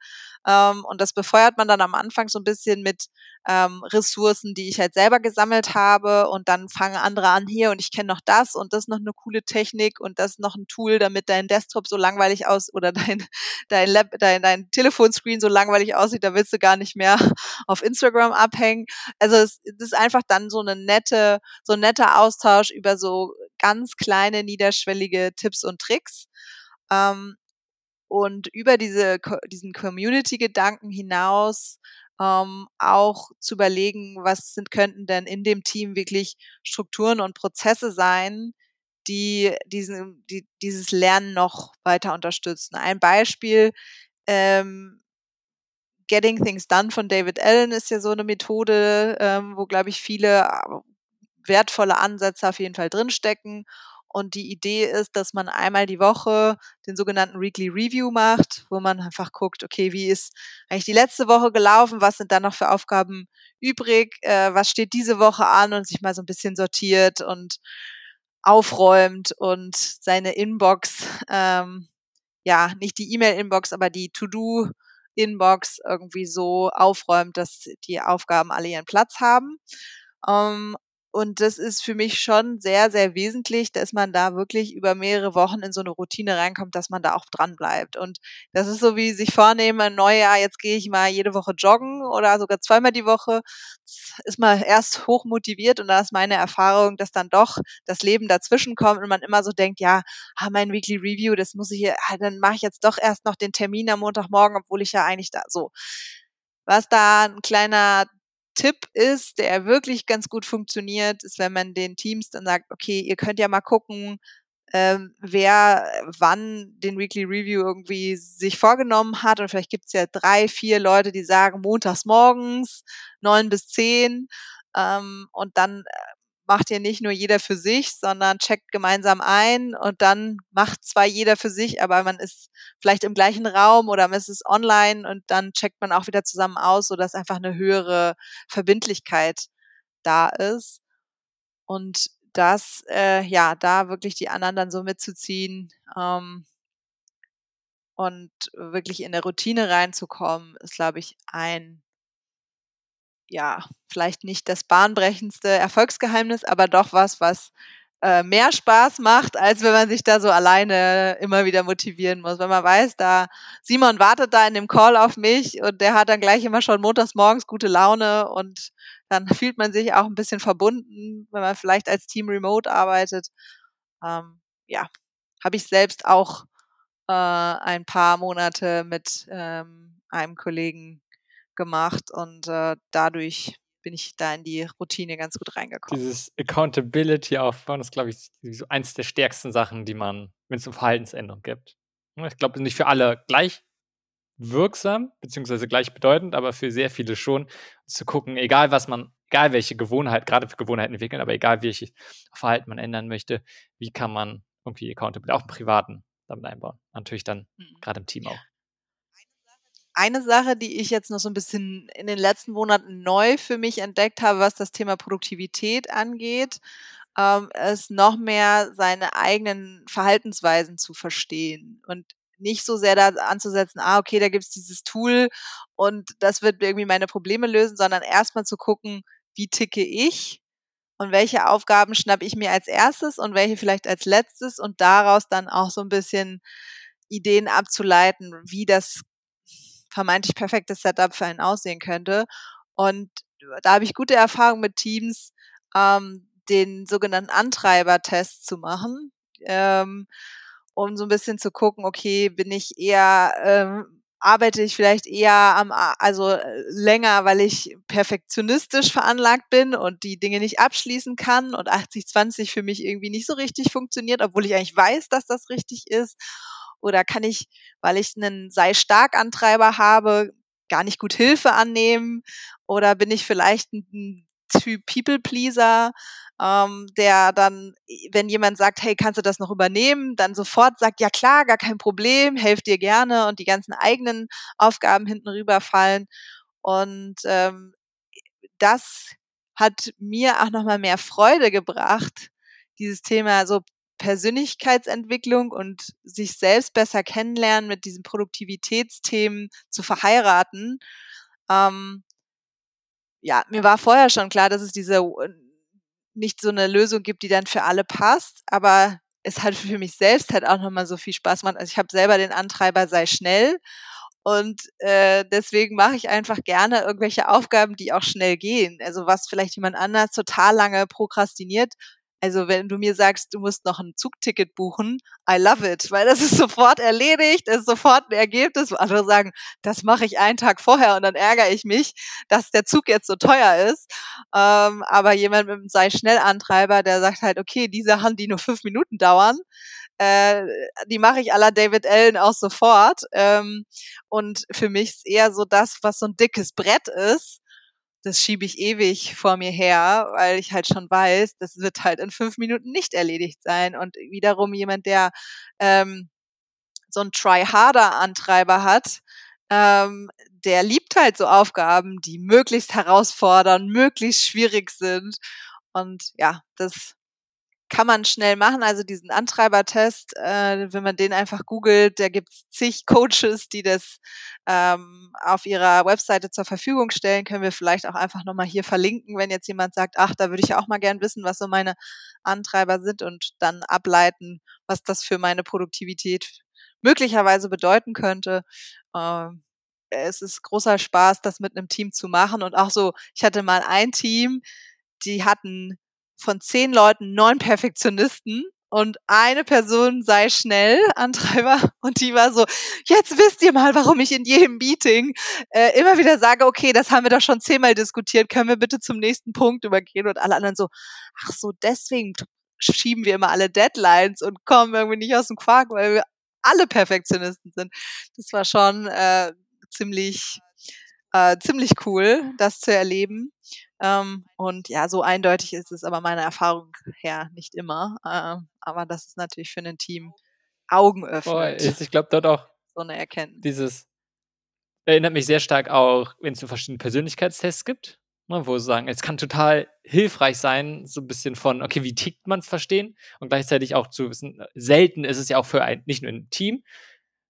Ähm, und das befeuert man dann am Anfang so ein bisschen mit ähm, Ressourcen, die ich halt selber gesammelt habe. Und dann fangen andere an, hier und ich kenne noch das und das noch eine coole Technik und das noch ein Tool, damit dein Desktop so langweilig aus oder dein, dein, Lab, dein, dein Telefonscreen so langweilig aussieht, da willst du gar nicht mehr auf Instagram abhängen. Also es, es ist einfach dann so eine nette, so ein netter Austausch über so ganz kleine, niederschwellige Tipps und Tricks. Ähm, und über diese, diesen Community-Gedanken hinaus ähm, auch zu überlegen, was sind, könnten denn in dem Team wirklich Strukturen und Prozesse sein, die, diesen, die dieses Lernen noch weiter unterstützen. Ein Beispiel, ähm, Getting Things Done von David Allen ist ja so eine Methode, ähm, wo, glaube ich, viele wertvolle Ansätze auf jeden Fall drinstecken. Und die Idee ist, dass man einmal die Woche den sogenannten Weekly Review macht, wo man einfach guckt, okay, wie ist eigentlich die letzte Woche gelaufen, was sind da noch für Aufgaben übrig, äh, was steht diese Woche an und sich mal so ein bisschen sortiert und aufräumt und seine Inbox, ähm, ja, nicht die E-Mail-Inbox, aber die To-Do Inbox irgendwie so aufräumt, dass die Aufgaben alle ihren Platz haben. Ähm, und das ist für mich schon sehr, sehr wesentlich, dass man da wirklich über mehrere Wochen in so eine Routine reinkommt, dass man da auch dran bleibt. Und das ist so wie sich vornehmen, Neujahr, jetzt gehe ich mal jede Woche joggen oder sogar zweimal die Woche. Das ist man erst hoch motiviert und da ist meine Erfahrung, dass dann doch das Leben dazwischen kommt und man immer so denkt, ja, ah, mein Weekly Review, das muss ich hier, ah, dann mache ich jetzt doch erst noch den Termin am Montagmorgen, obwohl ich ja eigentlich da so. Was da ein kleiner Tipp ist, der wirklich ganz gut funktioniert, ist, wenn man den Teams dann sagt, okay, ihr könnt ja mal gucken, ähm, wer wann den Weekly Review irgendwie sich vorgenommen hat. Und vielleicht gibt es ja drei, vier Leute, die sagen, montags morgens, neun bis zehn. Ähm, und dann äh, macht ja nicht nur jeder für sich, sondern checkt gemeinsam ein und dann macht zwar jeder für sich, aber man ist vielleicht im gleichen Raum oder man ist online und dann checkt man auch wieder zusammen aus, sodass einfach eine höhere Verbindlichkeit da ist. Und das, äh, ja, da wirklich die anderen dann so mitzuziehen ähm, und wirklich in der Routine reinzukommen, ist, glaube ich, ein ja, vielleicht nicht das bahnbrechendste Erfolgsgeheimnis, aber doch was, was äh, mehr Spaß macht, als wenn man sich da so alleine immer wieder motivieren muss. Wenn man weiß, da Simon wartet da in dem Call auf mich und der hat dann gleich immer schon montags morgens gute Laune und dann fühlt man sich auch ein bisschen verbunden, wenn man vielleicht als Team remote arbeitet. Ähm, ja, habe ich selbst auch äh, ein paar Monate mit ähm, einem Kollegen gemacht und äh, dadurch bin ich da in die Routine ganz gut reingekommen. Dieses Accountability aufbauen ist, glaube ich, so eins der stärksten Sachen, die man, wenn es um Verhaltensänderung gibt. Ich glaube, nicht für alle gleich wirksam, beziehungsweise gleichbedeutend, aber für sehr viele schon, zu gucken, egal was man, egal welche Gewohnheit, gerade für Gewohnheiten entwickeln, aber egal welches Verhalten man ändern möchte, wie kann man irgendwie Accountability, auch im Privaten damit einbauen. Natürlich dann mhm. gerade im Team auch. Eine Sache, die ich jetzt noch so ein bisschen in den letzten Monaten neu für mich entdeckt habe, was das Thema Produktivität angeht, ähm, ist noch mehr seine eigenen Verhaltensweisen zu verstehen und nicht so sehr da anzusetzen, ah, okay, da gibt's dieses Tool und das wird irgendwie meine Probleme lösen, sondern erstmal zu gucken, wie ticke ich und welche Aufgaben schnapp ich mir als erstes und welche vielleicht als letztes und daraus dann auch so ein bisschen Ideen abzuleiten, wie das vermeintlich perfekte Setup für einen aussehen könnte. Und da habe ich gute Erfahrungen mit Teams, ähm, den sogenannten Antreiber-Test zu machen, ähm, um so ein bisschen zu gucken, okay, bin ich eher, ähm, arbeite ich vielleicht eher am, also äh, länger, weil ich perfektionistisch veranlagt bin und die Dinge nicht abschließen kann und 80-20 für mich irgendwie nicht so richtig funktioniert, obwohl ich eigentlich weiß, dass das richtig ist. Oder kann ich, weil ich einen sei stark Antreiber habe, gar nicht gut Hilfe annehmen? Oder bin ich vielleicht ein Typ People Pleaser, ähm, der dann, wenn jemand sagt, hey, kannst du das noch übernehmen, dann sofort sagt, ja klar, gar kein Problem, helf dir gerne und die ganzen eigenen Aufgaben hinten rüberfallen. Und ähm, das hat mir auch nochmal mehr Freude gebracht, dieses Thema so Persönlichkeitsentwicklung und sich selbst besser kennenlernen mit diesen Produktivitätsthemen zu verheiraten. Ähm, ja, mir war vorher schon klar, dass es diese nicht so eine Lösung gibt, die dann für alle passt, aber es hat für mich selbst halt auch nochmal so viel Spaß gemacht. Also ich habe selber den Antreiber sei schnell und äh, deswegen mache ich einfach gerne irgendwelche Aufgaben, die auch schnell gehen. Also was vielleicht jemand anders total lange prokrastiniert, also wenn du mir sagst, du musst noch ein Zugticket buchen, I love it, weil das ist sofort erledigt, ist sofort ein Ergebnis, andere sagen, das mache ich einen Tag vorher und dann ärgere ich mich, dass der Zug jetzt so teuer ist. Ähm, aber jemand mit einem sei schnell Antreiber, der sagt halt, okay, die Sachen, die nur fünf Minuten dauern, äh, die mache ich aller David Allen auch sofort. Ähm, und für mich ist eher so das, was so ein dickes Brett ist, das schiebe ich ewig vor mir her, weil ich halt schon weiß, das wird halt in fünf Minuten nicht erledigt sein. Und wiederum jemand, der ähm, so einen Try-Harder-Antreiber hat, ähm, der liebt halt so Aufgaben, die möglichst herausfordern, möglichst schwierig sind. Und ja, das kann man schnell machen. Also diesen Antreibertest, äh, wenn man den einfach googelt, da gibt es zig Coaches, die das ähm, auf ihrer Webseite zur Verfügung stellen. Können wir vielleicht auch einfach nochmal hier verlinken, wenn jetzt jemand sagt, ach, da würde ich auch mal gern wissen, was so meine Antreiber sind und dann ableiten, was das für meine Produktivität möglicherweise bedeuten könnte. Ähm, es ist großer Spaß, das mit einem Team zu machen. Und auch so, ich hatte mal ein Team, die hatten von zehn Leuten neun Perfektionisten und eine Person sei schnell Antreiber und die war so, jetzt wisst ihr mal, warum ich in jedem Meeting äh, immer wieder sage, okay, das haben wir doch schon zehnmal diskutiert, können wir bitte zum nächsten Punkt übergehen und alle anderen so, ach so, deswegen schieben wir immer alle Deadlines und kommen irgendwie nicht aus dem Quark, weil wir alle Perfektionisten sind. Das war schon äh, ziemlich äh, ziemlich cool, das zu erleben. Ähm, und ja, so eindeutig ist es aber meiner Erfahrung her nicht immer. Äh, aber das ist natürlich für ein Team Augen öffnet. Oh, ich glaube dort auch so eine Erkenntnis. Dieses erinnert mich sehr stark auch, wenn es so verschiedene Persönlichkeitstests gibt, ne, wo sie sagen, es kann total hilfreich sein, so ein bisschen von, okay, wie tickt man es verstehen und gleichzeitig auch zu wissen, selten ist es ja auch für ein, nicht nur ein Team,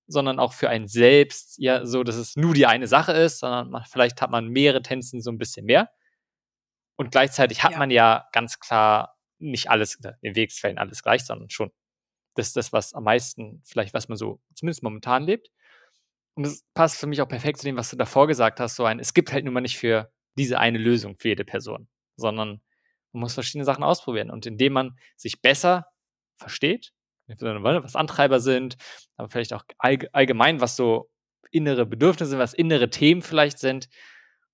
sondern auch für einen selbst ja so, dass es nur die eine Sache ist, sondern man, vielleicht hat man mehrere Tänzen so ein bisschen mehr. Und gleichzeitig hat ja. man ja ganz klar nicht alles, in Wegsfällen alles gleich, sondern schon das ist das, was am meisten, vielleicht, was man so zumindest momentan lebt. Und das passt für mich auch perfekt zu dem, was du davor gesagt hast, so ein, es gibt halt nun mal nicht für diese eine Lösung für jede Person, sondern man muss verschiedene Sachen ausprobieren. Und indem man sich besser versteht, was Antreiber sind, aber vielleicht auch allgemein, was so innere Bedürfnisse, was innere Themen vielleicht sind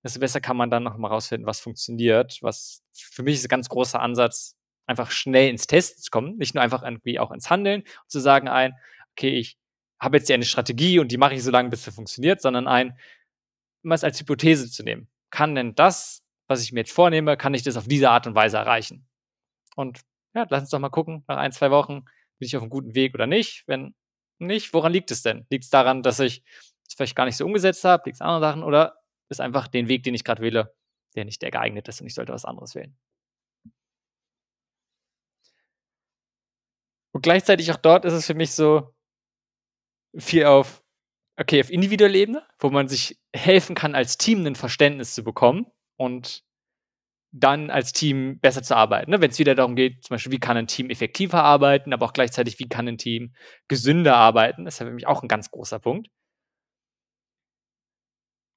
desto besser kann man dann noch mal rausfinden, was funktioniert. Was für mich ist ein ganz großer Ansatz, einfach schnell ins Testen zu kommen, nicht nur einfach irgendwie auch ins Handeln und zu sagen ein, okay, ich habe jetzt hier eine Strategie und die mache ich so lange, bis sie funktioniert, sondern ein, immer es als Hypothese zu nehmen. Kann denn das, was ich mir jetzt vornehme, kann ich das auf diese Art und Weise erreichen? Und ja, lass uns doch mal gucken, nach ein, zwei Wochen, bin ich auf einem guten Weg oder nicht? Wenn nicht, woran liegt es denn? Liegt es daran, dass ich es vielleicht gar nicht so umgesetzt habe? Liegt es an anderen Sachen? Oder ist einfach den Weg, den ich gerade wähle, der nicht der geeignet ist und ich sollte was anderes wählen? Und gleichzeitig auch dort ist es für mich so viel auf, okay, auf individueller Ebene, wo man sich helfen kann, als Team ein Verständnis zu bekommen und dann als Team besser zu arbeiten. Ne? Wenn es wieder darum geht, zum Beispiel, wie kann ein Team effektiver arbeiten, aber auch gleichzeitig, wie kann ein Team gesünder arbeiten, ist ja für mich auch ein ganz großer Punkt.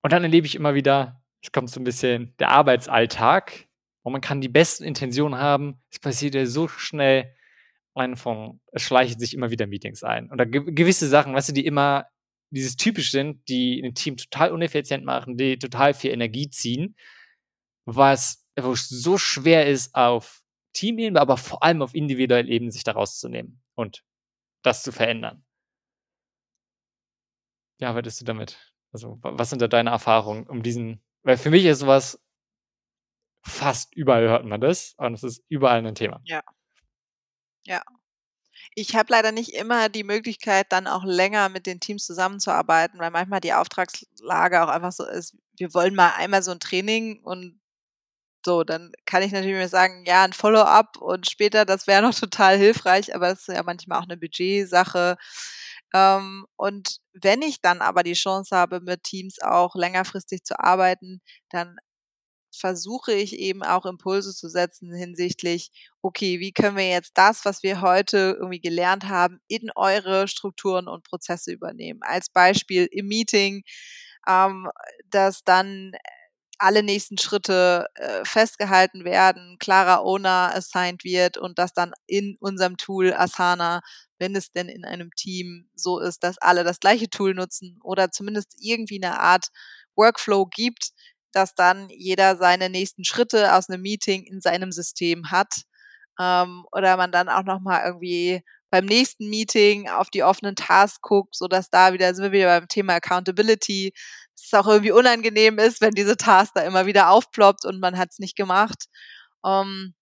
Und dann erlebe ich immer wieder, es kommt so ein bisschen der Arbeitsalltag, wo man kann die besten Intentionen haben, es passiert ja so schnell, von, es schleichen sich immer wieder Meetings ein. Oder ge gewisse Sachen, weißt du, die immer dieses typisch sind, die ein Team total uneffizient machen, die total viel Energie ziehen, was wo es so schwer ist, auf Teamebene, aber vor allem auf individueller Ebene sich da rauszunehmen und das zu verändern. Ja, arbeitest du damit? Also, was sind da deine Erfahrungen um diesen, weil für mich ist sowas fast überall hört man das und es ist überall ein Thema. Ja. Ja. Ich habe leider nicht immer die Möglichkeit, dann auch länger mit den Teams zusammenzuarbeiten, weil manchmal die Auftragslage auch einfach so ist, wir wollen mal einmal so ein Training und so, dann kann ich natürlich sagen, ja, ein Follow-up und später, das wäre noch total hilfreich, aber es ist ja manchmal auch eine Budgetsache. Ähm, und wenn ich dann aber die Chance habe, mit Teams auch längerfristig zu arbeiten, dann versuche ich eben auch Impulse zu setzen hinsichtlich, okay, wie können wir jetzt das, was wir heute irgendwie gelernt haben, in eure Strukturen und Prozesse übernehmen. Als Beispiel im Meeting, ähm, dass dann alle nächsten Schritte äh, festgehalten werden, klarer Owner assigned wird und das dann in unserem Tool Asana, wenn es denn in einem Team so ist, dass alle das gleiche Tool nutzen oder zumindest irgendwie eine Art Workflow gibt, dass dann jeder seine nächsten Schritte aus einem Meeting in seinem System hat ähm, oder man dann auch noch mal irgendwie beim nächsten Meeting auf die offenen Tasks guckt, so dass da wieder sind wir wieder beim Thema Accountability, dass es auch irgendwie unangenehm ist, wenn diese Task da immer wieder aufploppt und man hat es nicht gemacht. Ähm,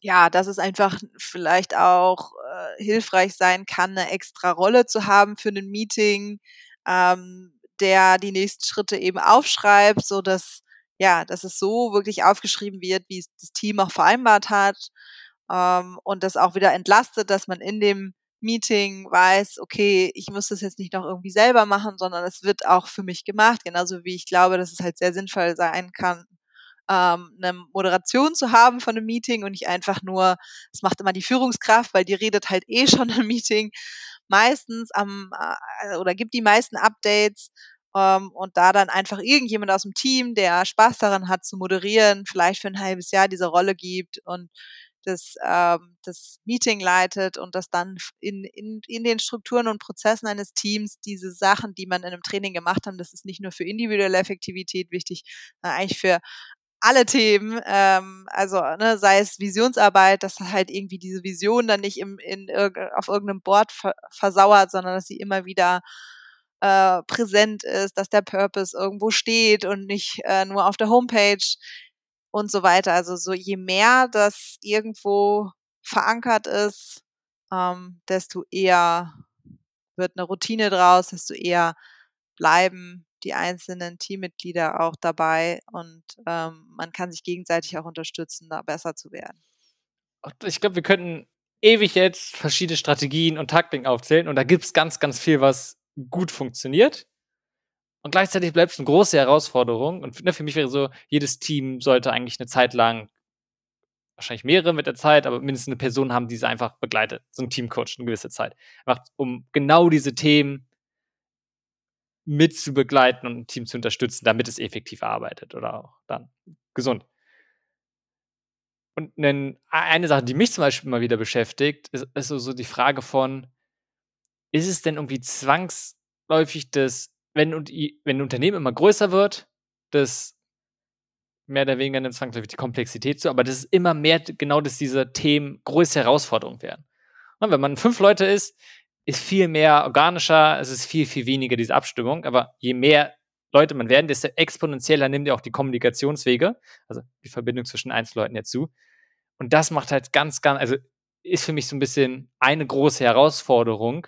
ja, dass es einfach vielleicht auch äh, hilfreich sein kann, eine extra Rolle zu haben für ein Meeting, ähm, der die nächsten Schritte eben aufschreibt, so dass ja, dass es so wirklich aufgeschrieben wird, wie es das Team auch vereinbart hat ähm, und das auch wieder entlastet, dass man in dem Meeting weiß, okay, ich muss das jetzt nicht noch irgendwie selber machen, sondern es wird auch für mich gemacht, genauso wie ich glaube, dass es halt sehr sinnvoll sein kann, ähm, eine Moderation zu haben von einem Meeting und nicht einfach nur, es macht immer die Führungskraft, weil die redet halt eh schon im Meeting meistens am äh, oder gibt die meisten Updates ähm, und da dann einfach irgendjemand aus dem Team, der Spaß daran hat zu moderieren, vielleicht für ein halbes Jahr diese Rolle gibt und das, ähm, das Meeting leitet und das dann in, in, in den Strukturen und Prozessen eines Teams diese Sachen, die man in einem Training gemacht hat, das ist nicht nur für individuelle Effektivität wichtig, eigentlich für alle Themen, ähm, also ne, sei es Visionsarbeit, dass halt irgendwie diese Vision dann nicht im, in, auf irgendeinem Board ver versauert, sondern dass sie immer wieder äh, präsent ist, dass der Purpose irgendwo steht und nicht äh, nur auf der Homepage und so weiter. Also so je mehr das irgendwo verankert ist, ähm, desto eher wird eine Routine draus, desto eher bleiben die einzelnen Teammitglieder auch dabei und ähm, man kann sich gegenseitig auch unterstützen, da besser zu werden. Ich glaube, wir könnten ewig jetzt verschiedene Strategien und Taktiken aufzählen und da gibt es ganz, ganz viel, was gut funktioniert. Und gleichzeitig bleibt es eine große Herausforderung. Und ne, für mich wäre so, jedes Team sollte eigentlich eine Zeit lang, wahrscheinlich mehrere mit der Zeit, aber mindestens eine Person haben, die sie einfach begleitet. So ein Teamcoach eine gewisse Zeit. Einfach, um genau diese Themen mit zu begleiten und ein Team zu unterstützen, damit es effektiv arbeitet oder auch dann gesund. Und eine Sache, die mich zum Beispiel immer wieder beschäftigt, ist, ist so die Frage von, ist es denn irgendwie zwangsläufig das wenn, wenn ein Unternehmen immer größer wird, dass mehr oder weniger eine zwangsläufig die Komplexität zu, aber das ist immer mehr genau, dass diese Themen größte Herausforderungen werden. Und wenn man fünf Leute ist, ist viel mehr organischer, es ist viel, viel weniger diese Abstimmung, aber je mehr Leute man werden, desto exponentieller nimmt ja auch die Kommunikationswege, also die Verbindung zwischen Einzelleuten ja zu. Und das macht halt ganz, ganz, also ist für mich so ein bisschen eine große Herausforderung.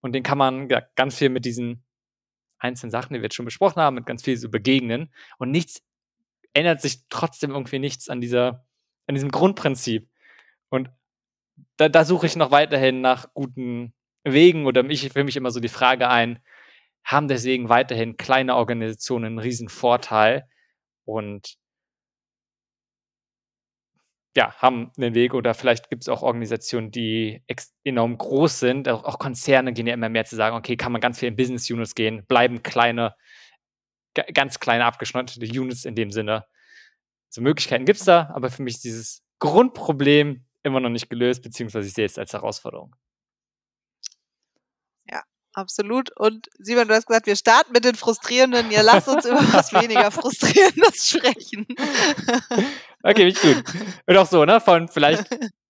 Und den kann man ja, ganz viel mit diesen einzelnen Sachen, die wir jetzt schon besprochen haben, mit ganz viel so begegnen. Und nichts ändert sich trotzdem irgendwie nichts an dieser, an diesem Grundprinzip. Und da, da suche ich noch weiterhin nach guten Wegen oder ich für mich immer so die Frage ein, haben deswegen weiterhin kleine Organisationen einen riesen Vorteil und ja, haben einen Weg oder vielleicht gibt es auch Organisationen, die enorm groß sind. Auch, auch, Konzerne gehen ja immer mehr zu sagen, okay, kann man ganz viel in Business Units gehen, bleiben kleine, ganz kleine abgeschnittene Units in dem Sinne. So Möglichkeiten gibt es da, aber für mich ist dieses Grundproblem immer noch nicht gelöst, beziehungsweise ich sehe es als Herausforderung. Absolut. Und Simon, du hast gesagt, wir starten mit den Frustrierenden. Ja, lass uns über was weniger Frustrierendes sprechen. Okay, mich gut. Und auch so, ne? Von vielleicht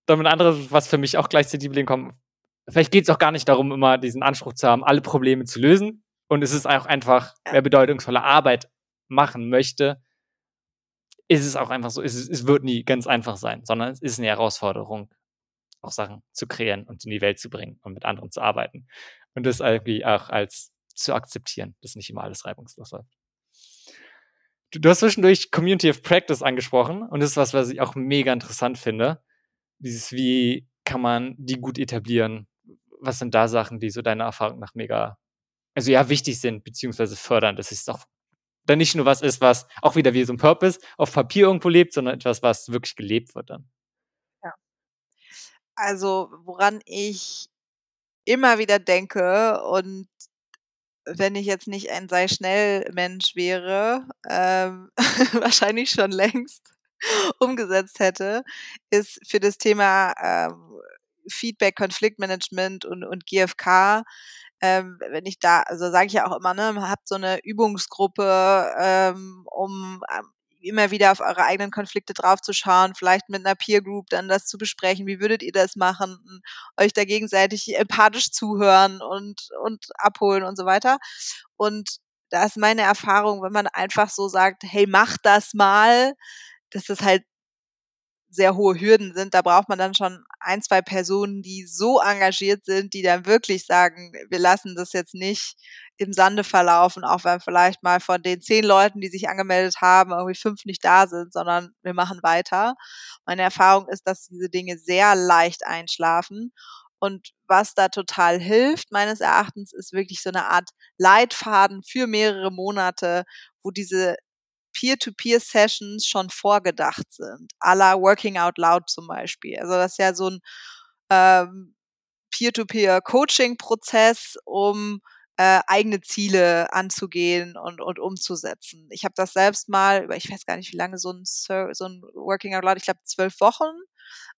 ein anderes, was für mich auch gleich zu Liebling kommt. Vielleicht geht es auch gar nicht darum, immer diesen Anspruch zu haben, alle Probleme zu lösen. Und es ist auch einfach, wer bedeutungsvolle Arbeit machen möchte, ist es auch einfach so, es, es wird nie ganz einfach sein, sondern es ist eine Herausforderung, auch Sachen zu kreieren und in die Welt zu bringen und mit anderen zu arbeiten. Und das irgendwie auch als zu akzeptieren, dass nicht immer alles reibungslos läuft. Du, du hast zwischendurch Community of Practice angesprochen und das ist was, was ich auch mega interessant finde. Dieses, wie kann man die gut etablieren? Was sind da Sachen, die so deiner Erfahrung nach mega, also ja, wichtig sind, beziehungsweise fördern, dass es auch dann nicht nur was ist, was auch wieder wie so ein Purpose auf Papier irgendwo lebt, sondern etwas, was wirklich gelebt wird dann. Ja. Also, woran ich immer wieder denke und wenn ich jetzt nicht ein sei schnell Mensch wäre, ähm, wahrscheinlich schon längst umgesetzt hätte, ist für das Thema ähm, Feedback, Konfliktmanagement und, und GFK, ähm, wenn ich da, also sage ich ja auch immer, ne, habt so eine Übungsgruppe, ähm, um ähm, immer wieder auf eure eigenen Konflikte draufzuschauen, vielleicht mit einer Peer Group dann das zu besprechen, wie würdet ihr das machen, euch da gegenseitig empathisch zuhören und, und abholen und so weiter. Und da ist meine Erfahrung, wenn man einfach so sagt, hey, mach das mal, dass das halt sehr hohe Hürden sind. Da braucht man dann schon ein, zwei Personen, die so engagiert sind, die dann wirklich sagen, wir lassen das jetzt nicht im Sande verlaufen, auch wenn vielleicht mal von den zehn Leuten, die sich angemeldet haben, irgendwie fünf nicht da sind, sondern wir machen weiter. Meine Erfahrung ist, dass diese Dinge sehr leicht einschlafen. Und was da total hilft, meines Erachtens, ist wirklich so eine Art Leitfaden für mehrere Monate, wo diese Peer-to-Peer-Sessions schon vorgedacht sind, à la Working Out Loud zum Beispiel. Also das ist ja so ein ähm, Peer-to-Peer-Coaching-Prozess, um äh, eigene Ziele anzugehen und, und umzusetzen. Ich habe das selbst mal, ich weiß gar nicht, wie lange so ein, so ein Working Out Loud, ich glaube zwölf Wochen,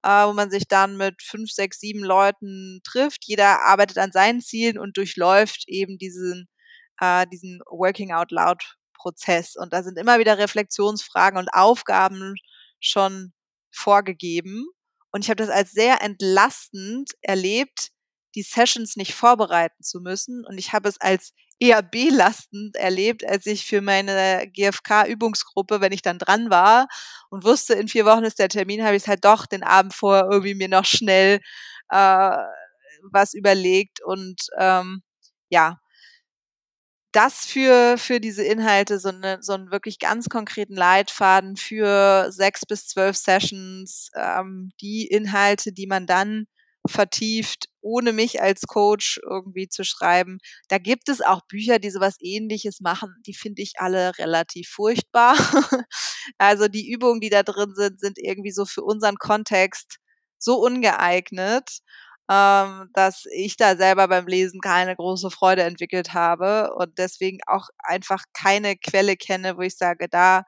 äh, wo man sich dann mit fünf, sechs, sieben Leuten trifft. Jeder arbeitet an seinen Zielen und durchläuft eben diesen, äh, diesen Working Out Loud Prozess. Und da sind immer wieder Reflexionsfragen und Aufgaben schon vorgegeben. Und ich habe das als sehr entlastend erlebt, die Sessions nicht vorbereiten zu müssen. Und ich habe es als eher belastend erlebt, als ich für meine GFK-Übungsgruppe, wenn ich dann dran war und wusste, in vier Wochen ist der Termin, habe ich es halt doch den Abend vorher irgendwie mir noch schnell äh, was überlegt und ähm, ja, das für, für diese Inhalte, so, eine, so einen wirklich ganz konkreten Leitfaden für sechs bis zwölf Sessions, ähm, die Inhalte, die man dann vertieft, ohne mich als Coach irgendwie zu schreiben. Da gibt es auch Bücher, die sowas ähnliches machen. Die finde ich alle relativ furchtbar. also die Übungen, die da drin sind, sind irgendwie so für unseren Kontext so ungeeignet ähm, dass ich da selber beim Lesen keine große Freude entwickelt habe und deswegen auch einfach keine Quelle kenne, wo ich sage, da,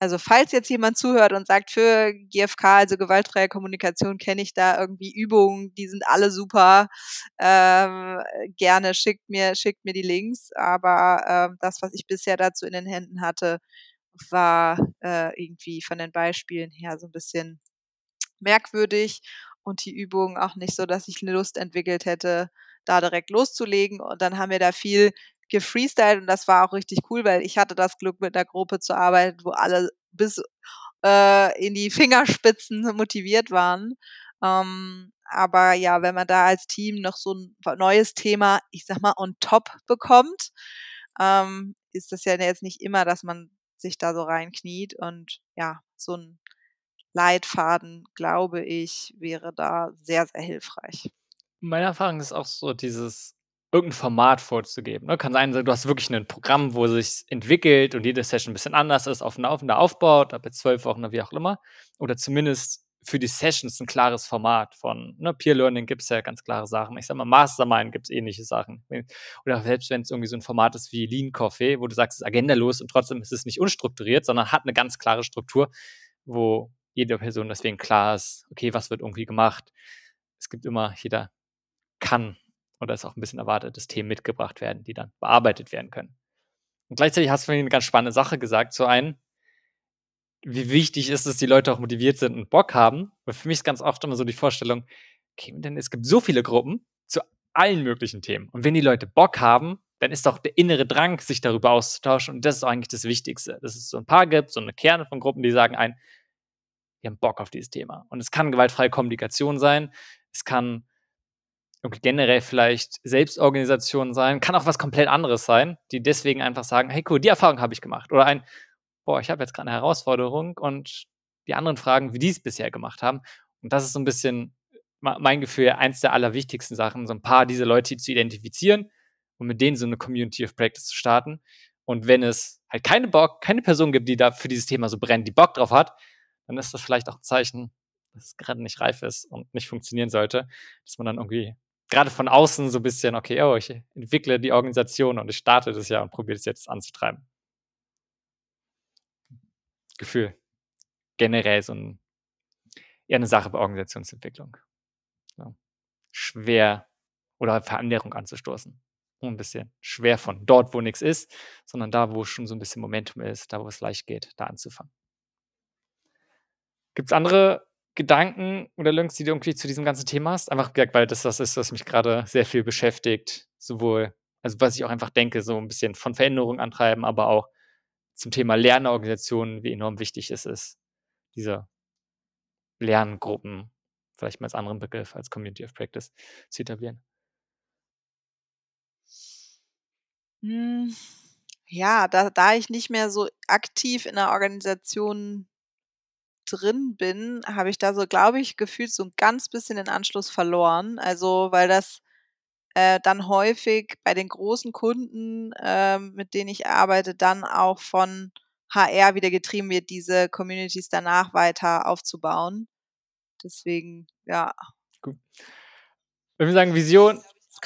also falls jetzt jemand zuhört und sagt, für GFK, also gewaltfreie Kommunikation, kenne ich da irgendwie Übungen, die sind alle super, ähm, gerne schickt mir, schickt mir die Links, aber ähm, das, was ich bisher dazu in den Händen hatte, war äh, irgendwie von den Beispielen her so ein bisschen merkwürdig und die Übung auch nicht so, dass ich Lust entwickelt hätte, da direkt loszulegen. Und dann haben wir da viel gefreestylt und das war auch richtig cool, weil ich hatte das Glück, mit der Gruppe zu arbeiten, wo alle bis äh, in die Fingerspitzen motiviert waren. Ähm, aber ja, wenn man da als Team noch so ein neues Thema, ich sag mal, on top bekommt, ähm, ist das ja jetzt nicht immer, dass man sich da so reinkniet und ja, so ein Leitfaden, glaube ich, wäre da sehr, sehr hilfreich. Meine Erfahrung ist auch so, dieses irgendein Format vorzugeben. Ne? Kann sein, du hast wirklich ein Programm, wo sich entwickelt und jede Session ein bisschen anders ist, aufeinander aufbaut, ab zwölf Wochen oder wie auch immer. Oder zumindest für die Sessions ein klares Format von ne, Peer Learning gibt es ja ganz klare Sachen. Ich sag mal, Mastermind gibt es ähnliche Sachen. Oder selbst wenn es irgendwie so ein Format ist wie Lean Coffee, wo du sagst, es ist agendalos und trotzdem ist es nicht unstrukturiert, sondern hat eine ganz klare Struktur, wo jede Person deswegen klar ist, okay, was wird irgendwie gemacht. Es gibt immer, jeder kann oder ist auch ein bisschen erwartet, dass Themen mitgebracht werden, die dann bearbeitet werden können. Und gleichzeitig hast du mir eine ganz spannende Sache gesagt. Zu einem, wie wichtig ist es, dass die Leute auch motiviert sind und Bock haben. Weil für mich ist ganz oft immer so die Vorstellung, okay, denn es gibt so viele Gruppen zu allen möglichen Themen. Und wenn die Leute Bock haben, dann ist doch der innere Drang, sich darüber auszutauschen. Und das ist eigentlich das Wichtigste. Dass es so ein paar gibt, so eine Kerne von Gruppen, die sagen ein, wir haben Bock auf dieses Thema. Und es kann gewaltfreie Kommunikation sein. Es kann generell vielleicht Selbstorganisation sein, kann auch was komplett anderes sein, die deswegen einfach sagen, hey cool, die Erfahrung habe ich gemacht. Oder ein, boah, ich habe jetzt gerade eine Herausforderung und die anderen fragen, wie die es bisher gemacht haben. Und das ist so ein bisschen mein Gefühl, eins der allerwichtigsten Sachen, so ein paar dieser Leute zu identifizieren und mit denen so eine Community of Practice zu starten. Und wenn es halt keine Bock, keine Person gibt, die da für dieses Thema so brennt, die Bock drauf hat, dann ist das vielleicht auch ein Zeichen, dass es gerade nicht reif ist und nicht funktionieren sollte, dass man dann irgendwie gerade von außen so ein bisschen, okay, oh, ich entwickle die Organisation und ich starte das ja und probiere es jetzt anzutreiben. Gefühl. Generell so ein, eher eine Sache bei Organisationsentwicklung. Ja. Schwer oder Veränderung anzustoßen. Ein bisschen schwer von dort, wo nichts ist, sondern da, wo schon so ein bisschen Momentum ist, da, wo es leicht geht, da anzufangen. Gibt es andere Gedanken oder Links, die du irgendwie zu diesem ganzen Thema hast? Einfach, weil das das ist, was mich gerade sehr viel beschäftigt. Sowohl, also was ich auch einfach denke, so ein bisschen von Veränderung antreiben, aber auch zum Thema Lernorganisationen, wie enorm wichtig es ist, diese Lerngruppen, vielleicht mal als anderen Begriff, als Community of Practice zu etablieren. Hm, ja, da, da ich nicht mehr so aktiv in der Organisation drin bin, habe ich da so, glaube ich, gefühlt so ein ganz bisschen den Anschluss verloren. Also, weil das äh, dann häufig bei den großen Kunden, ähm, mit denen ich arbeite, dann auch von HR wieder getrieben wird, diese Communities danach weiter aufzubauen. Deswegen, ja. Gut. Wenn wir sagen Vision.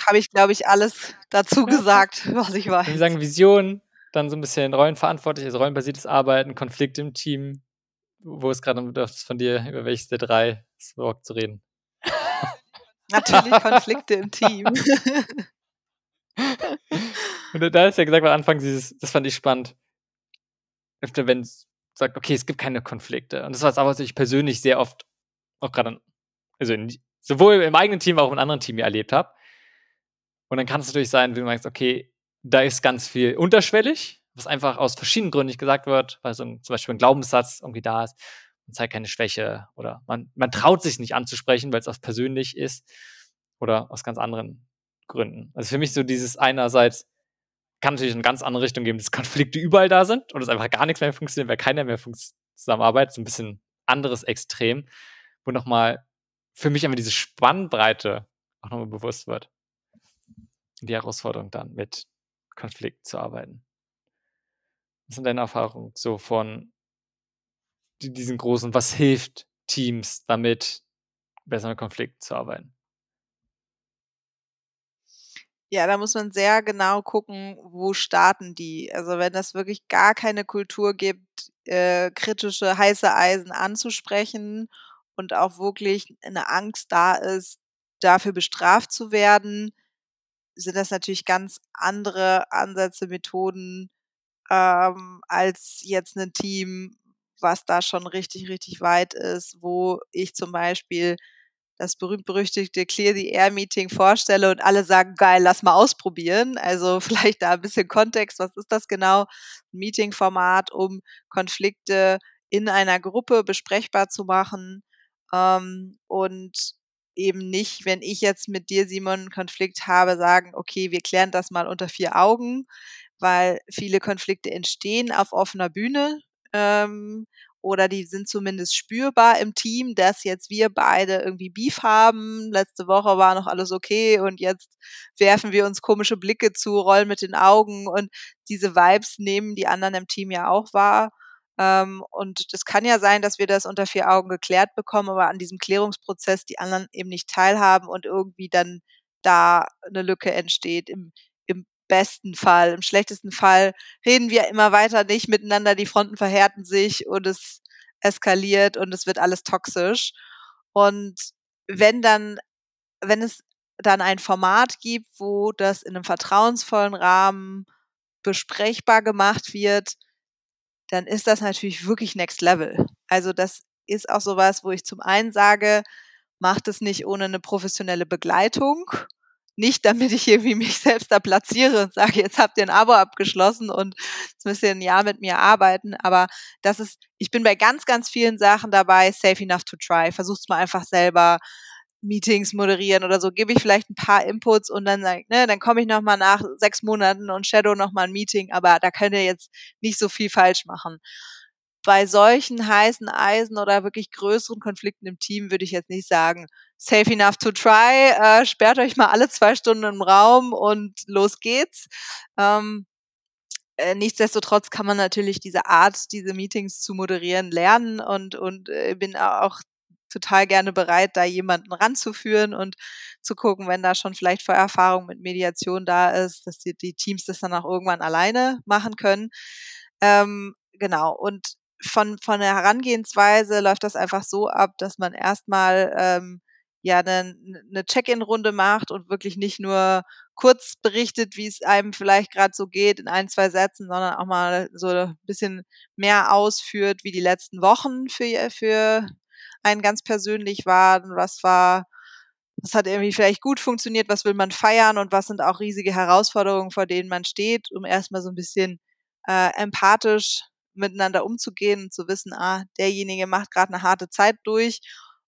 Habe ich, glaube ich, alles dazu gesagt, was ich weiß. Wenn wir sagen Vision, dann so ein bisschen rollenverantwortlich, also rollenbasiertes Arbeiten, Konflikte im Team, wo es gerade bedürft von dir, über welches der drei es überhaupt zu reden? Natürlich Konflikte im Team. Und da ist ja gesagt, am Anfang dieses, das fand ich spannend. Öfter, wenn es sagt, okay, es gibt keine Konflikte. Und das war was ich persönlich sehr oft auch gerade, also in, sowohl im eigenen Team, auch im anderen Team erlebt habe. Und dann kann es natürlich sein, wenn du meinst, okay, da ist ganz viel unterschwellig was einfach aus verschiedenen Gründen nicht gesagt wird, weil so ein, zum Beispiel ein Glaubenssatz irgendwie da ist, man zeigt keine Schwäche oder man, man traut sich nicht anzusprechen, weil es auch persönlich ist oder aus ganz anderen Gründen. Also für mich so dieses einerseits kann natürlich in eine ganz andere Richtung geben, dass Konflikte überall da sind und es einfach gar nichts mehr funktioniert, weil keiner mehr zusammenarbeitet, so ein bisschen anderes Extrem, wo nochmal für mich einfach diese Spannbreite auch nochmal bewusst wird. Die Herausforderung dann mit Konflikt zu arbeiten. Was sind deine Erfahrungen so von diesen großen, was hilft Teams damit, besser mit Konflikten zu arbeiten? Ja, da muss man sehr genau gucken, wo starten die. Also wenn das wirklich gar keine Kultur gibt, äh, kritische heiße Eisen anzusprechen und auch wirklich eine Angst da ist, dafür bestraft zu werden, sind das natürlich ganz andere Ansätze, Methoden, ähm, als jetzt ein Team, was da schon richtig, richtig weit ist, wo ich zum Beispiel das berühmt-berüchtigte Clear the Air Meeting vorstelle und alle sagen, geil, lass mal ausprobieren. Also vielleicht da ein bisschen Kontext, was ist das genau? Meeting-Format, um Konflikte in einer Gruppe besprechbar zu machen ähm, und eben nicht, wenn ich jetzt mit dir, Simon, einen Konflikt habe, sagen, okay, wir klären das mal unter vier Augen, weil viele Konflikte entstehen auf offener Bühne ähm, oder die sind zumindest spürbar im Team, dass jetzt wir beide irgendwie Beef haben. Letzte Woche war noch alles okay und jetzt werfen wir uns komische Blicke zu, rollen mit den Augen und diese Vibes nehmen die anderen im Team ja auch wahr. Ähm, und das kann ja sein, dass wir das unter vier Augen geklärt bekommen, aber an diesem Klärungsprozess die anderen eben nicht teilhaben und irgendwie dann da eine Lücke entsteht. Im besten Fall. Im schlechtesten Fall reden wir immer weiter nicht miteinander, die Fronten verhärten sich und es eskaliert und es wird alles toxisch. Und wenn dann, wenn es dann ein Format gibt, wo das in einem vertrauensvollen Rahmen besprechbar gemacht wird, dann ist das natürlich wirklich Next Level. Also das ist auch sowas, wo ich zum einen sage, macht es nicht ohne eine professionelle Begleitung, nicht, damit ich irgendwie mich selbst da platziere und sage, jetzt habt ihr ein Abo abgeschlossen und jetzt müsst ihr ein Jahr mit mir arbeiten. Aber das ist, ich bin bei ganz, ganz vielen Sachen dabei, safe enough to try. Versuch's mal einfach selber. Meetings moderieren oder so, gebe ich vielleicht ein paar Inputs und dann sage ne, dann komme ich nochmal nach sechs Monaten und shadow nochmal ein Meeting, aber da könnt ihr jetzt nicht so viel falsch machen bei solchen heißen Eisen oder wirklich größeren Konflikten im Team würde ich jetzt nicht sagen, safe enough to try, äh, sperrt euch mal alle zwei Stunden im Raum und los geht's. Ähm, äh, nichtsdestotrotz kann man natürlich diese Art, diese Meetings zu moderieren, lernen und, und äh, bin auch total gerne bereit, da jemanden ranzuführen und zu gucken, wenn da schon vielleicht Vorerfahrung mit Mediation da ist, dass die, die Teams das dann auch irgendwann alleine machen können. Ähm, genau. Und von, von der Herangehensweise läuft das einfach so ab, dass man erstmal ähm, ja eine, eine Check-in-Runde macht und wirklich nicht nur kurz berichtet, wie es einem vielleicht gerade so geht in ein, zwei Sätzen, sondern auch mal so ein bisschen mehr ausführt, wie die letzten Wochen für, für einen ganz persönlich waren, was war, was hat irgendwie vielleicht gut funktioniert, was will man feiern? Und was sind auch riesige Herausforderungen, vor denen man steht, um erstmal so ein bisschen äh, empathisch miteinander umzugehen und zu wissen, ah, derjenige macht gerade eine harte Zeit durch.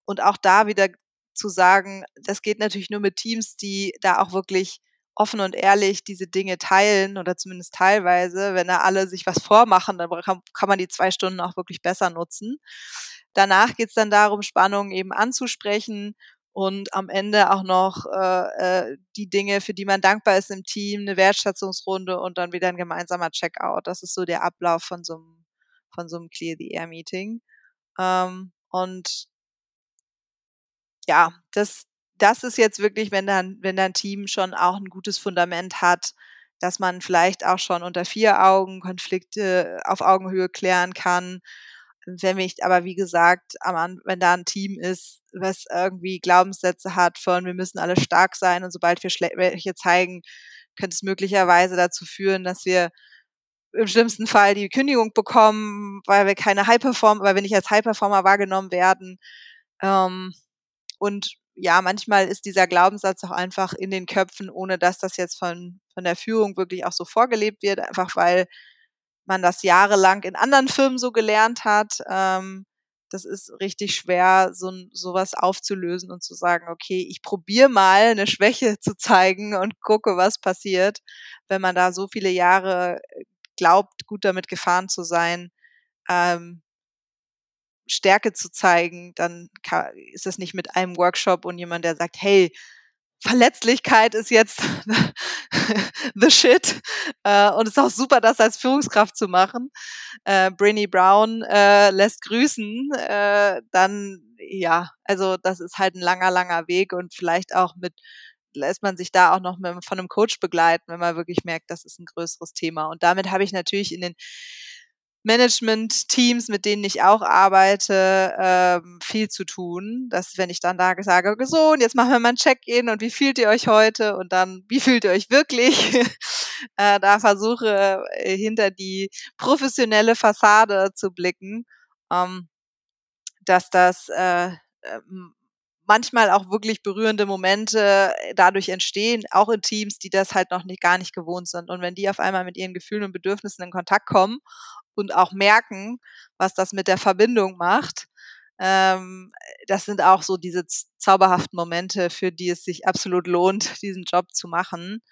Und auch da wieder zu sagen, das geht natürlich nur mit Teams, die da auch wirklich offen und ehrlich diese Dinge teilen oder zumindest teilweise. Wenn da alle sich was vormachen, dann kann, kann man die zwei Stunden auch wirklich besser nutzen. Danach geht es dann darum, Spannungen eben anzusprechen und am Ende auch noch äh, äh, die Dinge, für die man dankbar ist im Team, eine Wertschätzungsrunde und dann wieder ein gemeinsamer Checkout. Das ist so der Ablauf von so einem, von so einem Clear the Air Meeting. Ähm, und ja, das, das ist jetzt wirklich, wenn dann, wenn dein Team schon auch ein gutes Fundament hat, dass man vielleicht auch schon unter vier Augen Konflikte auf Augenhöhe klären kann wenn mich aber, wie gesagt, wenn da ein Team ist, was irgendwie Glaubenssätze hat von, wir müssen alle stark sein und sobald wir welche zeigen, könnte es möglicherweise dazu führen, dass wir im schlimmsten Fall die Kündigung bekommen, weil wir keine High Performer, weil wir nicht als High Performer wahrgenommen werden. Ähm, und ja, manchmal ist dieser Glaubenssatz auch einfach in den Köpfen, ohne dass das jetzt von, von der Führung wirklich auch so vorgelebt wird, einfach weil man das jahrelang in anderen Firmen so gelernt hat. Ähm, das ist richtig schwer, so sowas aufzulösen und zu sagen, okay, ich probiere mal eine Schwäche zu zeigen und gucke, was passiert. Wenn man da so viele Jahre äh, glaubt, gut damit gefahren zu sein, ähm, Stärke zu zeigen, dann ist es nicht mit einem Workshop und jemand, der sagt, hey, Verletzlichkeit ist jetzt the shit. Äh, und es ist auch super, das als Führungskraft zu machen. Äh, Brinny Brown äh, lässt grüßen. Äh, dann, ja, also das ist halt ein langer, langer Weg und vielleicht auch mit lässt man sich da auch noch mit, von einem Coach begleiten, wenn man wirklich merkt, das ist ein größeres Thema. Und damit habe ich natürlich in den Management-Teams, mit denen ich auch arbeite, ähm, viel zu tun. Dass wenn ich dann da sage, so, und jetzt machen wir mal ein Check-in und wie fühlt ihr euch heute? Und dann, wie fühlt ihr euch wirklich? äh, da versuche, äh, hinter die professionelle Fassade zu blicken, ähm, dass das äh, ähm, manchmal auch wirklich berührende Momente äh, dadurch entstehen, auch in Teams, die das halt noch nicht, gar nicht gewohnt sind. Und wenn die auf einmal mit ihren Gefühlen und Bedürfnissen in Kontakt kommen und auch merken, was das mit der Verbindung macht, ähm, das sind auch so diese zauberhaften Momente, für die es sich absolut lohnt, diesen Job zu machen.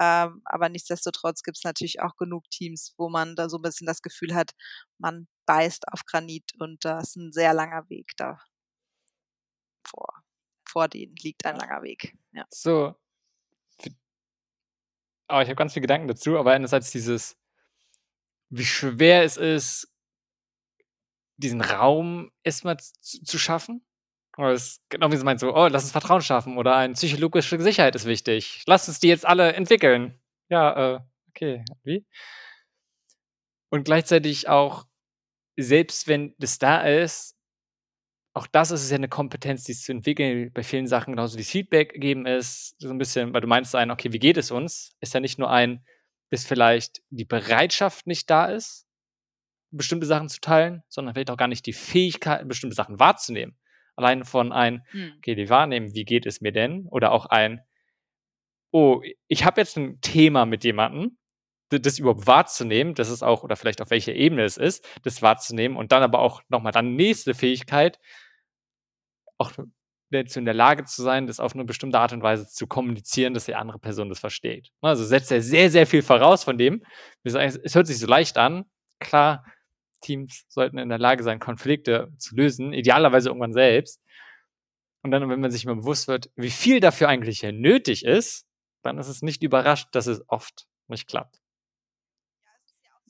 Ähm, aber nichtsdestotrotz gibt es natürlich auch genug Teams, wo man da so ein bisschen das Gefühl hat, man beißt auf Granit und da ist ein sehr langer Weg da vor, vor denen liegt ein langer Weg. Ja. So. Aber ich habe ganz viele Gedanken dazu, aber einerseits dieses, wie schwer es ist, diesen Raum erstmal zu, zu schaffen. Oder es, genau wie sie meint, so, oh, lass uns Vertrauen schaffen oder eine psychologische Sicherheit ist wichtig. Lass uns die jetzt alle entwickeln. Ja, äh, okay, wie? Und gleichzeitig auch, selbst wenn das da ist, auch das ist ja eine Kompetenz, die es zu entwickeln, bei vielen Sachen, genauso wie Feedback geben ist, so ein bisschen, weil du meinst ein, okay, wie geht es uns? Ist ja nicht nur ein, bis vielleicht die Bereitschaft nicht da ist, bestimmte Sachen zu teilen, sondern vielleicht auch gar nicht die Fähigkeit, bestimmte Sachen wahrzunehmen. Allein von ein, hm. okay, die wahrnehmen, wie geht es mir denn? Oder auch ein, oh, ich habe jetzt ein Thema mit jemandem, das überhaupt wahrzunehmen, das ist auch, oder vielleicht auf welcher Ebene es ist, das wahrzunehmen und dann aber auch nochmal dann nächste Fähigkeit, auch dazu in der Lage zu sein, das auf eine bestimmte Art und Weise zu kommunizieren, dass die andere Person das versteht. Also setzt er sehr, sehr viel voraus von dem. Es hört sich so leicht an. Klar, Teams sollten in der Lage sein, Konflikte zu lösen, idealerweise irgendwann selbst. Und dann, wenn man sich mal bewusst wird, wie viel dafür eigentlich nötig ist, dann ist es nicht überrascht, dass es oft nicht klappt.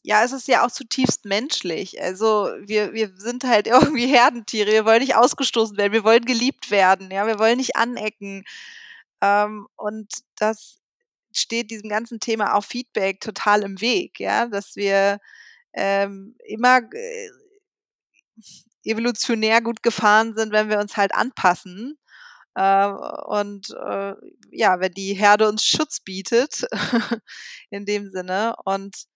Ja, es ist ja auch zutiefst menschlich. Also wir, wir sind halt irgendwie Herdentiere. Wir wollen nicht ausgestoßen werden. Wir wollen geliebt werden. Ja, wir wollen nicht anecken. Ähm, und das steht diesem ganzen Thema auch Feedback total im Weg. Ja, dass wir ähm, immer äh, evolutionär gut gefahren sind, wenn wir uns halt anpassen. Äh, und äh, ja, wenn die Herde uns Schutz bietet, in dem Sinne. Und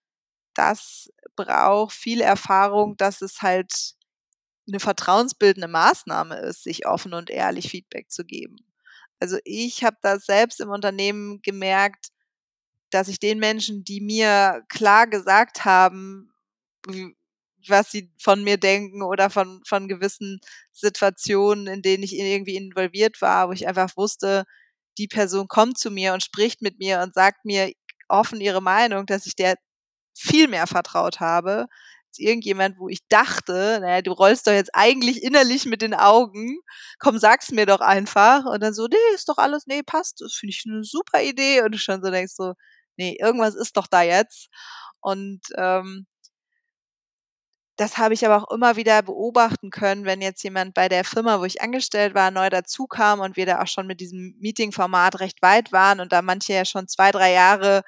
das braucht viel Erfahrung, dass es halt eine vertrauensbildende Maßnahme ist, sich offen und ehrlich Feedback zu geben. Also ich habe das selbst im Unternehmen gemerkt, dass ich den Menschen, die mir klar gesagt haben, was sie von mir denken oder von, von gewissen Situationen, in denen ich irgendwie involviert war, wo ich einfach wusste, die Person kommt zu mir und spricht mit mir und sagt mir offen ihre Meinung, dass ich der viel mehr vertraut habe als irgendjemand, wo ich dachte, naja, du rollst doch jetzt eigentlich innerlich mit den Augen, komm, sag's mir doch einfach. Und dann so, nee, ist doch alles, nee, passt, das finde ich eine super Idee und du schon so denkst so, nee, irgendwas ist doch da jetzt und ähm, das habe ich aber auch immer wieder beobachten können, wenn jetzt jemand bei der Firma, wo ich angestellt war, neu dazukam und wir da auch schon mit diesem Meeting-Format recht weit waren und da manche ja schon zwei, drei Jahre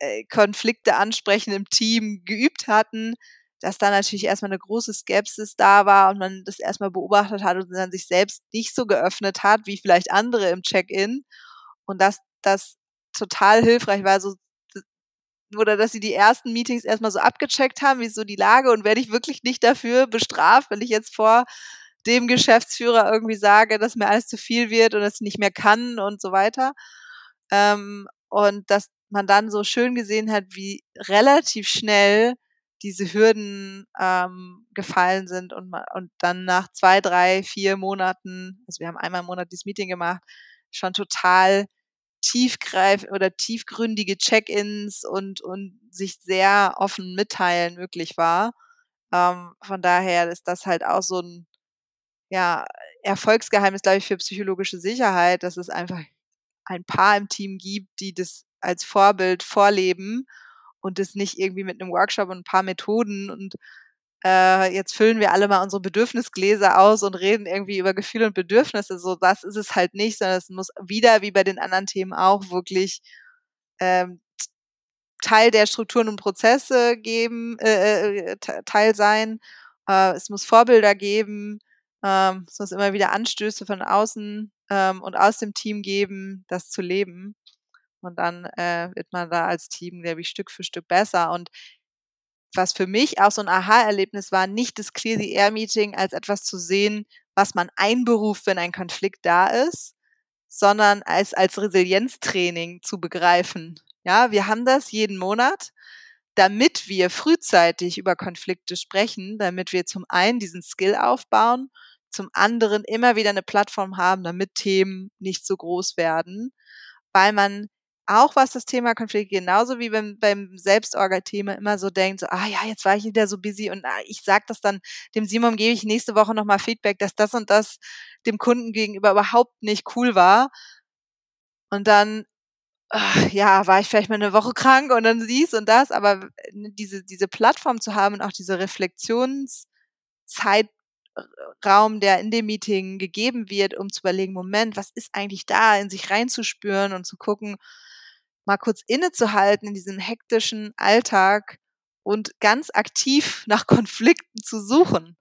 äh, Konflikte ansprechen im Team geübt hatten, dass da natürlich erstmal eine große Skepsis da war und man das erstmal beobachtet hat und dann sich selbst nicht so geöffnet hat, wie vielleicht andere im Check-in. Und dass das total hilfreich war, so oder dass sie die ersten Meetings erstmal so abgecheckt haben, wie so die Lage und werde ich wirklich nicht dafür bestraft, wenn ich jetzt vor dem Geschäftsführer irgendwie sage, dass mir alles zu viel wird und dass ich nicht mehr kann und so weiter. Ähm, und dass man dann so schön gesehen hat, wie relativ schnell diese Hürden ähm, gefallen sind und, und dann nach zwei, drei, vier Monaten, also wir haben einmal im Monat dieses Meeting gemacht, schon total tiefgreif oder tiefgründige Check-ins und, und sich sehr offen mitteilen möglich war. Ähm, von daher ist das halt auch so ein ja, Erfolgsgeheimnis, glaube ich, für psychologische Sicherheit, dass es einfach ein paar im Team gibt, die das als Vorbild vorleben und das nicht irgendwie mit einem Workshop und ein paar Methoden und äh, jetzt füllen wir alle mal unsere Bedürfnisgläser aus und reden irgendwie über Gefühle und Bedürfnisse. So, das ist es halt nicht, sondern es muss wieder, wie bei den anderen Themen auch, wirklich ähm, Teil der Strukturen und Prozesse geben, äh, äh Teil sein. Äh, es muss Vorbilder geben. Ähm, es muss immer wieder Anstöße von außen ähm, und aus dem Team geben, das zu leben. Und dann äh, wird man da als Team, glaube ich, Stück für Stück besser. Und was für mich auch so ein Aha-Erlebnis war, nicht das Clear the Air Meeting als etwas zu sehen, was man einberuft, wenn ein Konflikt da ist, sondern als, als Resilienztraining zu begreifen. Ja, wir haben das jeden Monat, damit wir frühzeitig über Konflikte sprechen, damit wir zum einen diesen Skill aufbauen, zum anderen immer wieder eine Plattform haben, damit Themen nicht so groß werden, weil man auch was das Thema Konflikt genauso wie beim, beim Selbstorga-Thema immer so denkt, so, ah ja, jetzt war ich wieder so busy und ah, ich sag das dann dem Simon, gebe ich nächste Woche nochmal Feedback, dass das und das dem Kunden gegenüber überhaupt nicht cool war. Und dann, ach, ja, war ich vielleicht mal eine Woche krank und dann dies und das, aber diese, diese Plattform zu haben und auch diese Reflexionszeit Raum, der in dem Meeting gegeben wird, um zu überlegen, Moment, was ist eigentlich da, in sich reinzuspüren und zu gucken, mal kurz innezuhalten in diesem hektischen Alltag und ganz aktiv nach Konflikten zu suchen,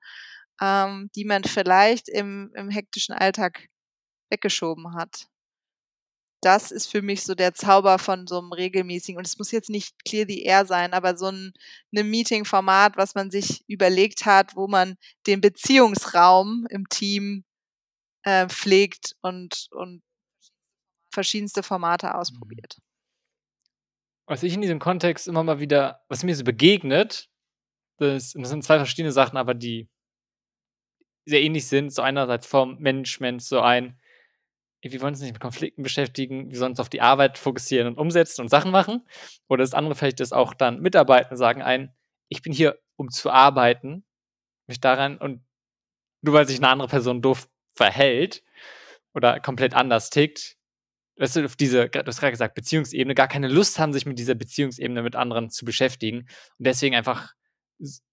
ähm, die man vielleicht im, im hektischen Alltag weggeschoben hat. Das ist für mich so der Zauber von so einem regelmäßigen, und es muss jetzt nicht clear the air sein, aber so ein, Meeting-Format, was man sich überlegt hat, wo man den Beziehungsraum im Team äh, pflegt und, und verschiedenste Formate mhm. ausprobiert was ich in diesem Kontext immer mal wieder, was mir so begegnet, das, das sind zwei verschiedene Sachen, aber die sehr ähnlich sind. So einerseits vom Management, so ein, wir wollen uns nicht mit Konflikten beschäftigen, wir sollen uns auf die Arbeit fokussieren und umsetzen und Sachen machen. Oder das andere vielleicht ist auch dann Mitarbeiter sagen ein, ich bin hier, um zu arbeiten, mich daran und nur weil sich eine andere Person doof verhält oder komplett anders tickt, weißt du, auf diese, du hast gerade gesagt, Beziehungsebene, gar keine Lust haben, sich mit dieser Beziehungsebene mit anderen zu beschäftigen. Und deswegen einfach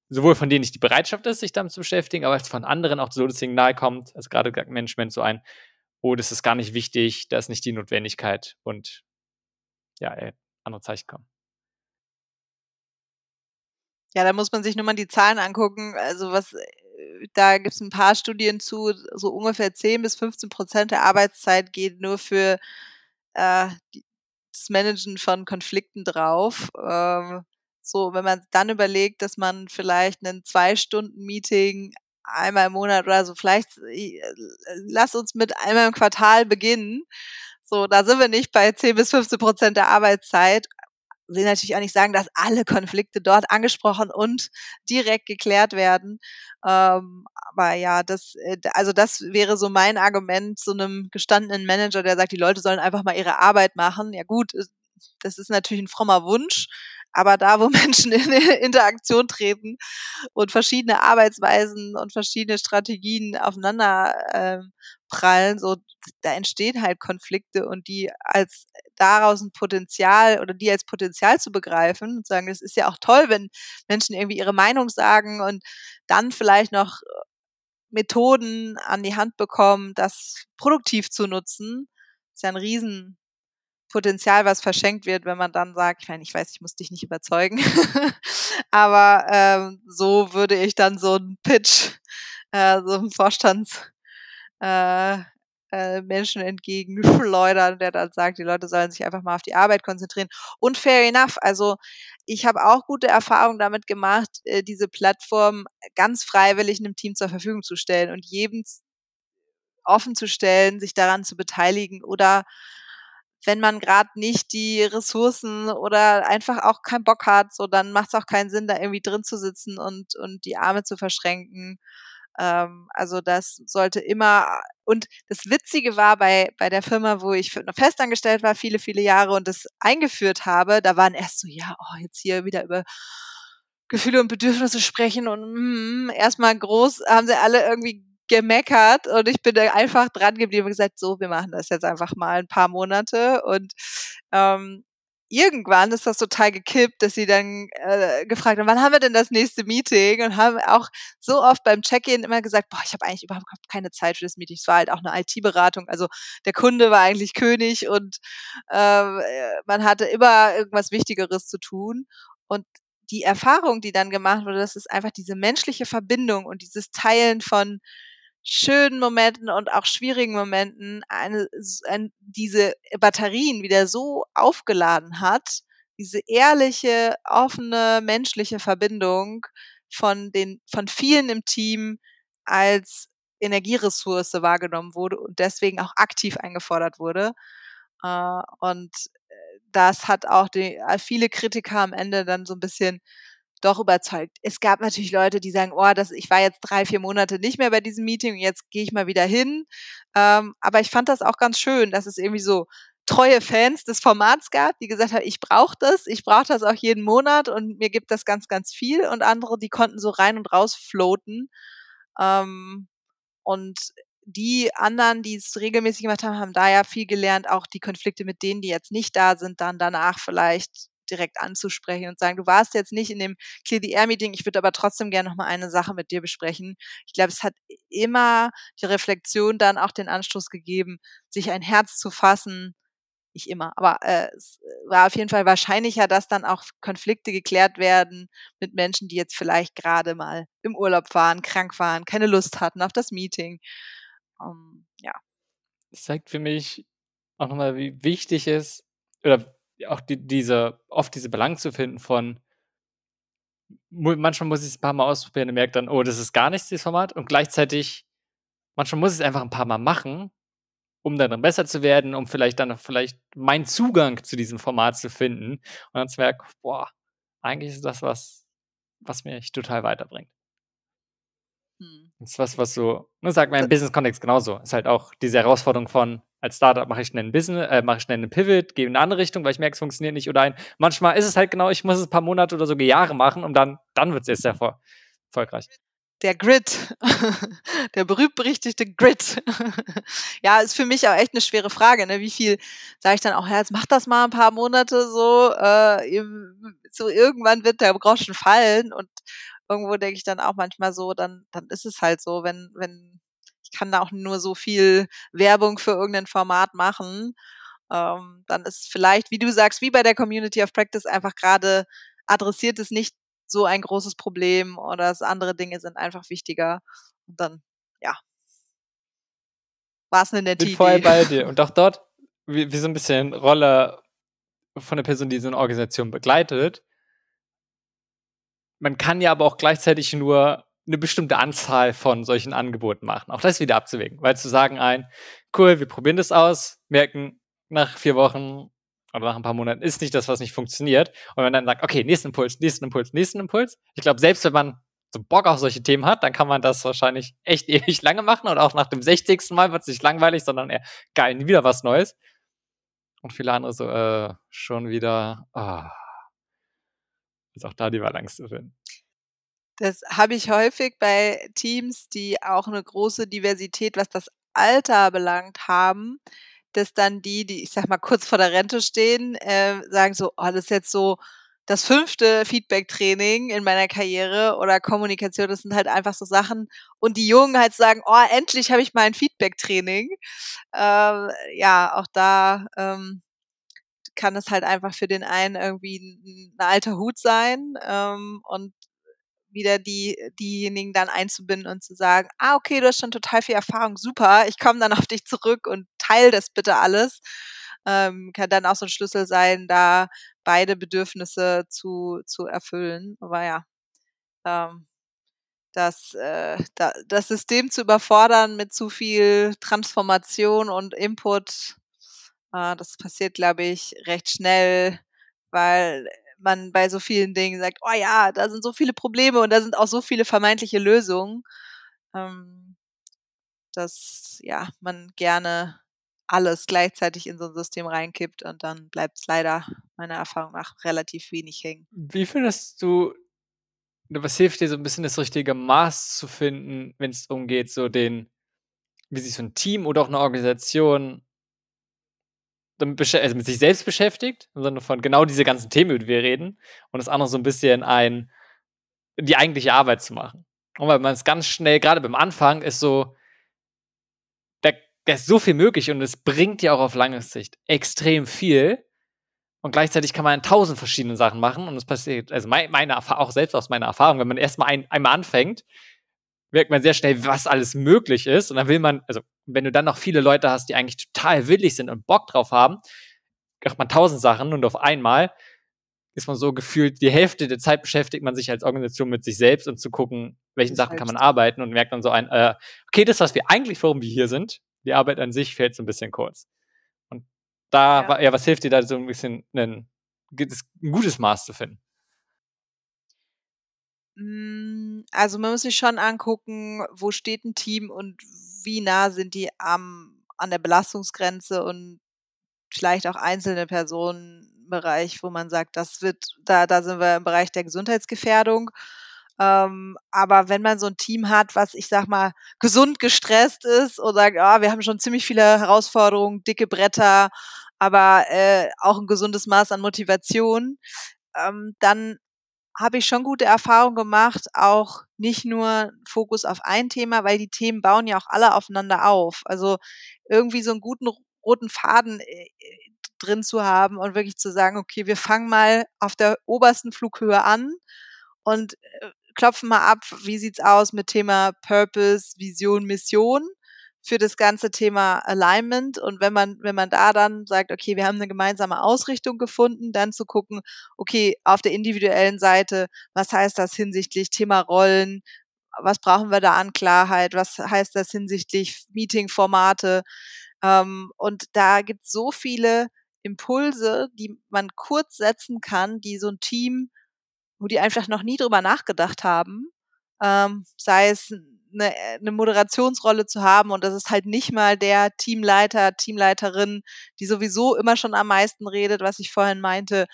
sowohl von denen nicht die Bereitschaft ist, sich damit zu beschäftigen, aber als von anderen auch so das Signal kommt, also gerade Management so ein, oh, das ist gar nicht wichtig, da ist nicht die Notwendigkeit und ja, ey, andere Zeichen kommen. Ja, da muss man sich nur mal die Zahlen angucken. Also was, äh, da gibt es ein paar Studien zu, so ungefähr 10 bis 15 Prozent der Arbeitszeit geht nur für äh, das Managen von Konflikten drauf. Ähm, so, wenn man dann überlegt, dass man vielleicht einen Zwei-Stunden-Meeting einmal im Monat oder so, vielleicht äh, lass uns mit einmal im Quartal beginnen. So, da sind wir nicht bei 10 bis 15 Prozent der Arbeitszeit. Will natürlich auch nicht sagen, dass alle Konflikte dort angesprochen und direkt geklärt werden. Ähm, aber ja, das, äh, also das wäre so mein Argument zu einem gestandenen Manager, der sagt, die Leute sollen einfach mal ihre Arbeit machen. Ja gut, das ist natürlich ein frommer Wunsch, aber da, wo Menschen in Interaktion treten und verschiedene Arbeitsweisen und verschiedene Strategien aufeinander äh, prallen, so da entstehen halt Konflikte und die als daraus ein Potenzial oder die als Potenzial zu begreifen und sagen, es ist ja auch toll, wenn Menschen irgendwie ihre Meinung sagen und dann vielleicht noch Methoden an die Hand bekommen, das produktiv zu nutzen. Das ist ja ein Riesenpotenzial, was verschenkt wird, wenn man dann sagt, ich meine, ich weiß, ich muss dich nicht überzeugen, aber ähm, so würde ich dann so einen Pitch, äh, so einen Vorstands äh, äh, Menschen entgegenschleudern, der dann sagt, die Leute sollen sich einfach mal auf die Arbeit konzentrieren. Und fair enough. Also ich habe auch gute Erfahrungen damit gemacht, äh, diese Plattform ganz freiwillig einem Team zur Verfügung zu stellen und jedem offen zu stellen, sich daran zu beteiligen oder wenn man gerade nicht die Ressourcen oder einfach auch keinen Bock hat, so dann macht es auch keinen Sinn, da irgendwie drin zu sitzen und, und die Arme zu verschränken. Ähm, also das sollte immer und das Witzige war bei, bei der Firma, wo ich festangestellt war, viele, viele Jahre und das eingeführt habe, da waren erst so, ja, oh, jetzt hier wieder über Gefühle und Bedürfnisse sprechen und mm, erstmal groß haben sie alle irgendwie gemeckert und ich bin einfach dran geblieben und gesagt, so, wir machen das jetzt einfach mal ein paar Monate und ähm, irgendwann ist das total gekippt, dass sie dann äh, gefragt haben, wann haben wir denn das nächste Meeting? Und haben auch so oft beim Check-in immer gesagt, boah, ich habe eigentlich überhaupt keine Zeit für das Meeting. Es war halt auch eine IT-Beratung. Also der Kunde war eigentlich König und äh, man hatte immer irgendwas Wichtigeres zu tun. Und die Erfahrung, die dann gemacht wurde, das ist einfach diese menschliche Verbindung und dieses Teilen von schönen Momenten und auch schwierigen Momenten eine, ein, diese Batterien wieder so aufgeladen hat, diese ehrliche, offene, menschliche Verbindung von den, von vielen im Team als Energieressource wahrgenommen wurde und deswegen auch aktiv eingefordert wurde. Äh, und äh, das hat auch die, äh, viele Kritiker am Ende dann so ein bisschen doch überzeugt. Es gab natürlich Leute, die sagen, oh, das, ich war jetzt drei, vier Monate nicht mehr bei diesem Meeting und jetzt gehe ich mal wieder hin. Ähm, aber ich fand das auch ganz schön, dass es irgendwie so treue Fans des Formats gab, die gesagt haben, ich brauche das, ich brauche das auch jeden Monat und mir gibt das ganz, ganz viel. Und andere, die konnten so rein und raus floaten. Ähm, und die anderen, die es regelmäßig gemacht haben, haben da ja viel gelernt, auch die Konflikte mit denen, die jetzt nicht da sind, dann danach vielleicht direkt anzusprechen und sagen, du warst jetzt nicht in dem Clear the Air Meeting, ich würde aber trotzdem gerne noch mal eine Sache mit dir besprechen. Ich glaube, es hat immer die Reflexion dann auch den Anstoß gegeben, sich ein Herz zu fassen, nicht immer, aber äh, es war auf jeden Fall wahrscheinlicher, dass dann auch Konflikte geklärt werden mit Menschen, die jetzt vielleicht gerade mal im Urlaub waren, krank waren, keine Lust hatten auf das Meeting. Um, ja. Das zeigt für mich auch nochmal, wie wichtig es oder auch die, diese, oft diese Balance zu finden von manchmal muss ich es ein paar Mal ausprobieren und merke dann, oh, das ist gar nichts, dieses Format. Und gleichzeitig, manchmal muss ich es einfach ein paar Mal machen um dann besser zu werden, um vielleicht dann vielleicht meinen Zugang zu diesem Format zu finden. Und dann zu merken, boah, eigentlich ist das was, was mich total weiterbringt. Hm. Das ist was, was so, nur sagt man im Business-Kontext genauso. Ist halt auch diese Herausforderung von, als Startup mache ich schnell ein Business, äh, mache ich einen Pivot, gehe in eine andere Richtung, weil ich merke, es funktioniert nicht. Oder ein, manchmal ist es halt genau, ich muss es ein paar Monate oder sogar Jahre machen und dann, dann wird es erst sehr erfolgreich der Grid, der berühmt-berichtigte Grid. ja, ist für mich auch echt eine schwere Frage. Ne? Wie viel sage ich dann auch, ja, jetzt mach das mal ein paar Monate so, äh, so irgendwann wird der Groschen fallen und irgendwo denke ich dann auch manchmal so, dann, dann ist es halt so, wenn, wenn, kann da auch nur so viel Werbung für irgendein Format machen, ähm, dann ist vielleicht, wie du sagst, wie bei der Community of Practice einfach gerade adressiert es nicht so ein großes Problem oder dass andere Dinge sind einfach wichtiger. Und dann, ja, war es eine nette Idee. voll bei dir. Und auch dort, wie, wie so ein bisschen Rolle von der Person, die so eine Organisation begleitet. Man kann ja aber auch gleichzeitig nur eine bestimmte Anzahl von solchen Angeboten machen. Auch das wieder abzuwägen. Weil zu sagen ein, cool, wir probieren das aus, merken nach vier Wochen, oder nach ein paar Monaten ist nicht das, was nicht funktioniert. Und wenn man dann sagt, okay, nächsten Impuls, nächsten Impuls, nächsten Impuls. Ich glaube, selbst wenn man so Bock auf solche Themen hat, dann kann man das wahrscheinlich echt ewig lange machen und auch nach dem 60. Mal wird es nicht langweilig, sondern eher geil, wieder was Neues. Und viele andere so, äh, schon wieder, ah. Ist auch da die Balance zu finden. Das habe ich häufig bei Teams, die auch eine große Diversität, was das Alter belangt, haben dass dann die, die ich sag mal kurz vor der Rente stehen, äh, sagen so, oh, das ist jetzt so das fünfte Feedback-Training in meiner Karriere oder Kommunikation, das sind halt einfach so Sachen. Und die Jungen halt sagen, oh, endlich habe ich mal ein Feedback-Training. Ähm, ja, auch da ähm, kann es halt einfach für den einen irgendwie ein, ein alter Hut sein ähm, und wieder die, diejenigen dann einzubinden und zu sagen, ah, okay, du hast schon total viel Erfahrung, super, ich komme dann auf dich zurück und teile das bitte alles. Ähm, kann dann auch so ein Schlüssel sein, da beide Bedürfnisse zu, zu erfüllen. Aber ja, ähm, das, äh, da, das System zu überfordern mit zu viel Transformation und Input, äh, das passiert, glaube ich, recht schnell, weil man bei so vielen Dingen sagt, oh ja, da sind so viele Probleme und da sind auch so viele vermeintliche Lösungen, ähm, dass ja, man gerne alles gleichzeitig in so ein System reinkippt und dann bleibt es leider meiner Erfahrung nach relativ wenig hängen. Wie findest du, was hilft dir so ein bisschen das richtige Maß zu finden, wenn es darum geht, so den, wie sich so ein Team oder auch eine Organisation damit also mit sich selbst beschäftigt, Sinne von genau diese ganzen Themen, über die wir reden, und das andere so ein bisschen ein, die eigentliche Arbeit zu machen. Und weil man es ganz schnell, gerade beim Anfang, ist so, da, da ist so viel möglich und es bringt ja auch auf lange Sicht extrem viel. Und gleichzeitig kann man tausend verschiedene Sachen machen und es passiert, also meine, meine auch selbst aus meiner Erfahrung, wenn man erstmal ein, einmal anfängt, merkt man sehr schnell, was alles möglich ist. Und dann will man, also wenn du dann noch viele Leute hast, die eigentlich total willig sind und Bock drauf haben, macht man tausend Sachen und auf einmal ist man so gefühlt, die Hälfte der Zeit beschäftigt man sich als Organisation mit sich selbst und zu gucken, welchen Sachen kann man arbeiten und merkt dann so ein, äh, okay, das, was wir eigentlich, warum wir hier sind, die Arbeit an sich fällt so ein bisschen kurz. Und da, ja, ja was hilft dir da so ein bisschen ein, ein gutes Maß zu finden? Hm, also man muss sich schon angucken, wo steht ein Team und wie nah sind die am, an der Belastungsgrenze und vielleicht auch einzelne Personen im Bereich, wo man sagt, das wird, da, da sind wir im Bereich der Gesundheitsgefährdung. Ähm, aber wenn man so ein Team hat, was ich sag mal gesund gestresst ist und sagt, ja, wir haben schon ziemlich viele Herausforderungen, dicke Bretter, aber äh, auch ein gesundes Maß an Motivation, ähm, dann habe ich schon gute Erfahrungen gemacht, auch nicht nur Fokus auf ein Thema, weil die Themen bauen ja auch alle aufeinander auf. Also irgendwie so einen guten roten Faden äh, drin zu haben und wirklich zu sagen, okay, wir fangen mal auf der obersten Flughöhe an und äh, klopfen mal ab, wie sieht's aus mit Thema Purpose, Vision, Mission für das ganze Thema Alignment. Und wenn man, wenn man da dann sagt, okay, wir haben eine gemeinsame Ausrichtung gefunden, dann zu gucken, okay, auf der individuellen Seite, was heißt das hinsichtlich Thema Rollen? Was brauchen wir da an Klarheit? Was heißt das hinsichtlich Meeting-Formate? Ähm, und da gibt es so viele Impulse, die man kurz setzen kann, die so ein Team, wo die einfach noch nie drüber nachgedacht haben, ähm, sei es eine, eine Moderationsrolle zu haben und das ist halt nicht mal der Teamleiter, Teamleiterin, die sowieso immer schon am meisten redet, was ich vorhin meinte,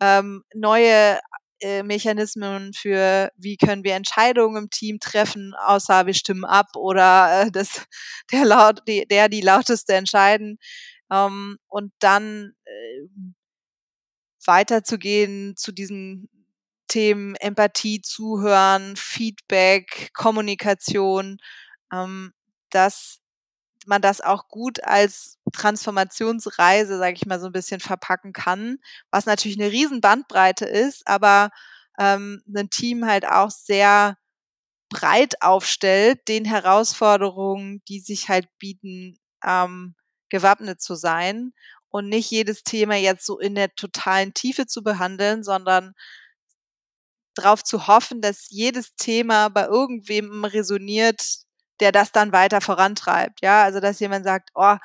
ähm, neue äh, Mechanismen für, wie können wir Entscheidungen im Team treffen, außer wir stimmen ab oder äh, das, der, laut, die, der die lauteste entscheiden. Ähm, und dann äh, weiterzugehen zu diesen Themen Empathie, Zuhören, Feedback, Kommunikation, ähm, dass man das auch gut als Transformationsreise, sage ich mal, so ein bisschen verpacken kann, was natürlich eine riesen Bandbreite ist, aber ähm, ein Team halt auch sehr breit aufstellt, den Herausforderungen, die sich halt bieten, ähm, gewappnet zu sein und nicht jedes Thema jetzt so in der totalen Tiefe zu behandeln, sondern darauf zu hoffen, dass jedes Thema bei irgendwem resoniert, der das dann weiter vorantreibt. Ja, also dass jemand sagt, oh,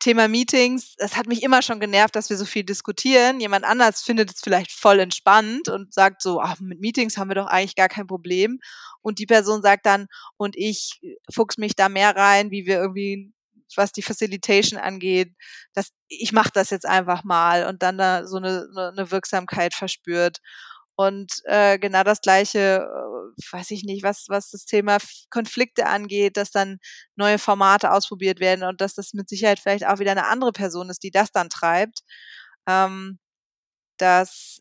Thema Meetings, es hat mich immer schon genervt, dass wir so viel diskutieren. Jemand anders findet es vielleicht voll entspannt und sagt so, ach, mit Meetings haben wir doch eigentlich gar kein Problem. Und die Person sagt dann, und ich fuchs mich da mehr rein, wie wir irgendwie, was die Facilitation angeht, dass ich mache das jetzt einfach mal und dann da so eine, eine Wirksamkeit verspürt. Und äh, genau das Gleiche, äh, weiß ich nicht, was, was das Thema Konflikte angeht, dass dann neue Formate ausprobiert werden und dass das mit Sicherheit vielleicht auch wieder eine andere Person ist, die das dann treibt. Ähm, dass,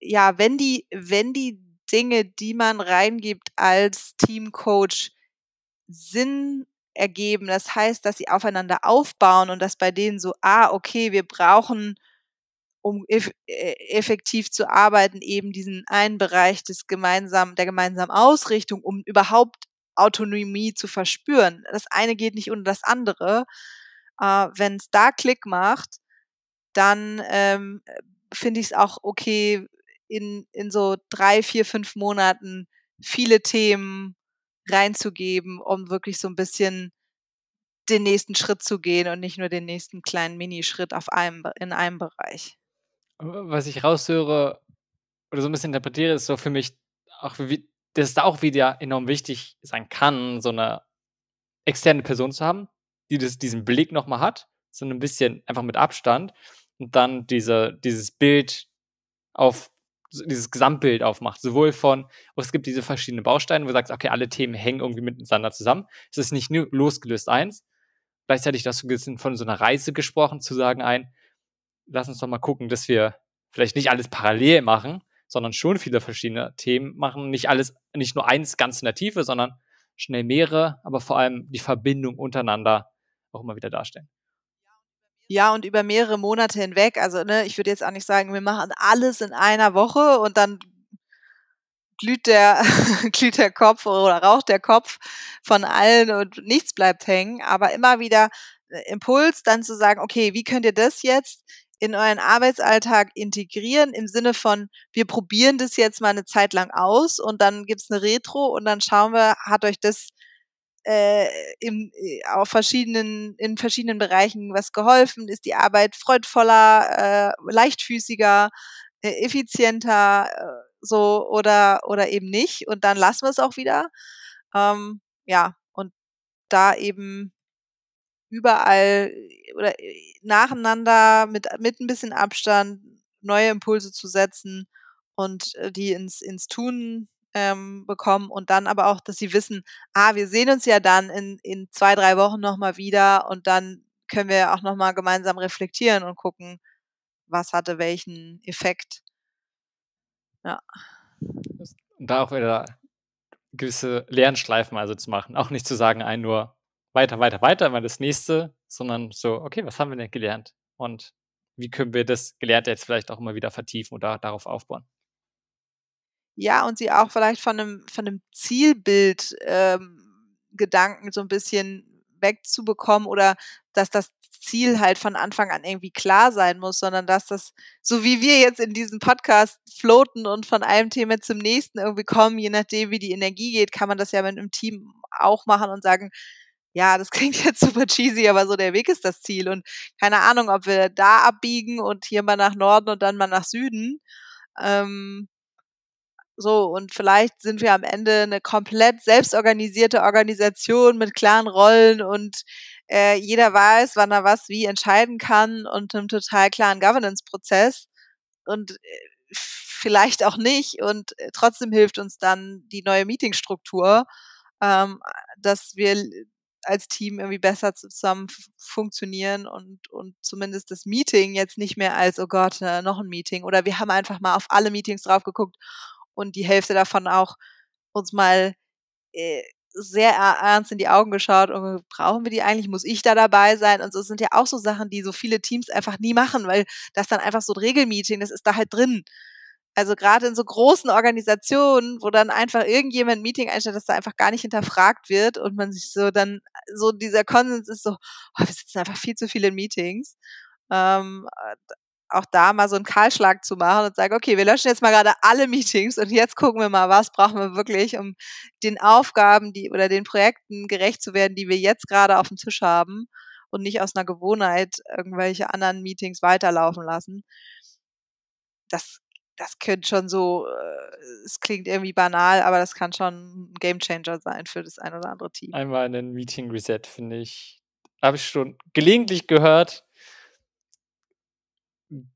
ja, wenn die, wenn die Dinge, die man reingibt als Teamcoach, Sinn ergeben, das heißt, dass sie aufeinander aufbauen und dass bei denen so, ah, okay, wir brauchen um eff äh, effektiv zu arbeiten, eben diesen einen Bereich des gemeinsamen, der gemeinsamen Ausrichtung, um überhaupt Autonomie zu verspüren. Das eine geht nicht ohne das andere. Äh, Wenn es da Klick macht, dann ähm, finde ich es auch okay, in, in so drei, vier, fünf Monaten viele Themen reinzugeben, um wirklich so ein bisschen den nächsten Schritt zu gehen und nicht nur den nächsten kleinen Minischritt auf einem, in einem Bereich was ich raushöre oder so ein bisschen interpretiere, ist so für mich auch, wie, dass es da auch wieder enorm wichtig sein kann, so eine externe Person zu haben, die das, diesen Blick nochmal hat, so ein bisschen einfach mit Abstand und dann diese, dieses Bild auf, dieses Gesamtbild aufmacht, sowohl von, oh, es gibt diese verschiedenen Bausteine, wo du sagst, okay, alle Themen hängen irgendwie miteinander zusammen. Es ist nicht nur losgelöst eins. Gleichzeitig hast du von so einer Reise gesprochen, zu sagen ein, lass uns doch mal gucken, dass wir vielleicht nicht alles parallel machen, sondern schon viele verschiedene Themen machen. Nicht alles, nicht nur eins ganz in der Tiefe, sondern schnell mehrere, aber vor allem die Verbindung untereinander auch immer wieder darstellen. Ja, und über mehrere Monate hinweg. Also, ne, ich würde jetzt auch nicht sagen, wir machen alles in einer Woche und dann glüht der, glüht der Kopf oder raucht der Kopf von allen und nichts bleibt hängen, aber immer wieder äh, Impuls, dann zu sagen, okay, wie könnt ihr das jetzt in euren Arbeitsalltag integrieren im Sinne von, wir probieren das jetzt mal eine Zeit lang aus und dann gibt's eine Retro und dann schauen wir, hat euch das äh, im, äh, auf verschiedenen, in verschiedenen Bereichen was geholfen? Ist die Arbeit freudvoller, äh, leichtfüßiger, äh, effizienter, äh, so oder oder eben nicht? Und dann lassen wir es auch wieder. Ähm, ja, und da eben überall oder äh, nacheinander mit mit ein bisschen Abstand neue Impulse zu setzen und äh, die ins ins Tun ähm, bekommen und dann aber auch, dass sie wissen, ah, wir sehen uns ja dann in, in zwei, drei Wochen nochmal wieder und dann können wir auch nochmal gemeinsam reflektieren und gucken, was hatte welchen Effekt. Ja. Da auch wieder gewisse Lernschleifen also zu machen. Auch nicht zu sagen, ein nur weiter, weiter, weiter, mal das nächste, sondern so, okay, was haben wir denn gelernt? Und wie können wir das Gelernte jetzt vielleicht auch immer wieder vertiefen oder darauf aufbauen? Ja, und sie auch vielleicht von einem von 'nem Zielbild, ähm, Gedanken so ein bisschen wegzubekommen oder dass das Ziel halt von Anfang an irgendwie klar sein muss, sondern dass das so wie wir jetzt in diesem Podcast floaten und von einem Thema zum nächsten irgendwie kommen, je nachdem, wie die Energie geht, kann man das ja mit 'nem Team auch machen und sagen: „Ja, das klingt jetzt super cheesy, aber so der Weg ist das Ziel und keine Ahnung, ob wir da abbiegen und hier mal nach Norden und dann mal nach Süden.“ Ähm so, und vielleicht sind wir am Ende eine komplett selbstorganisierte Organisation mit klaren Rollen und, äh, jeder weiß, wann er was wie entscheiden kann und einem total klaren Governance-Prozess und, äh, vielleicht auch nicht und, äh, trotzdem hilft uns dann die neue Meetingstruktur, ähm, dass wir als Team irgendwie besser zusammen funktionieren und und zumindest das Meeting jetzt nicht mehr als: „Oh Gott, äh, noch ein Meeting“ oder wir haben einfach mal auf alle Meetings drauf geguckt und die Hälfte davon auch uns mal äh, sehr ernst in die Augen geschaut und brauchen wir die eigentlich? Muss ich da dabei sein? Und so sind ja auch so Sachen, die so viele Teams einfach nie machen, weil das dann einfach so ein Regelmeeting, das ist da halt drin. Also gerade in so großen Organisationen, wo dann einfach irgendjemand ein Meeting einstellt, das da einfach gar nicht hinterfragt wird und man sich so dann, so dieser Konsens ist so, oh, wir sitzen einfach viel zu viele Meetings. Ähm, auch da mal so einen Kahlschlag zu machen und sagen, okay, wir löschen jetzt mal gerade alle Meetings und jetzt gucken wir mal, was brauchen wir wirklich, um den Aufgaben, die oder den Projekten gerecht zu werden, die wir jetzt gerade auf dem Tisch haben und nicht aus einer Gewohnheit irgendwelche anderen Meetings weiterlaufen lassen. Das das könnte schon so, äh, es klingt irgendwie banal, aber das kann schon ein Gamechanger sein für das ein oder andere Team. Einmal einen Meeting Reset, finde ich habe ich schon gelegentlich gehört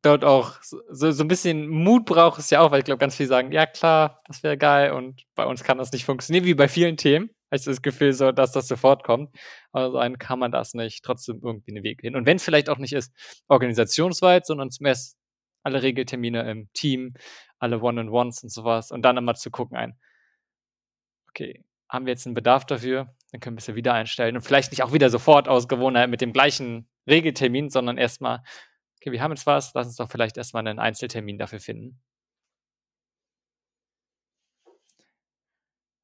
dort auch so, so ein bisschen Mut braucht es ja auch, weil ich glaube, ganz viele sagen, ja klar, das wäre geil und bei uns kann das nicht funktionieren, wie bei vielen Themen. Habe ich das Gefühl, so, dass das sofort kommt. Aber so einen kann man das nicht, trotzdem irgendwie einen Weg hin. Und wenn es vielleicht auch nicht ist, organisationsweit, sondern zum ersten alle Regeltermine im Team, alle One-on-Ones und sowas und dann immer zu gucken ein, okay, haben wir jetzt einen Bedarf dafür, dann können wir es ja wieder einstellen und vielleicht nicht auch wieder sofort aus Gewohnheit mit dem gleichen Regeltermin, sondern erstmal okay, wir haben jetzt was, lass uns doch vielleicht erstmal einen Einzeltermin dafür finden.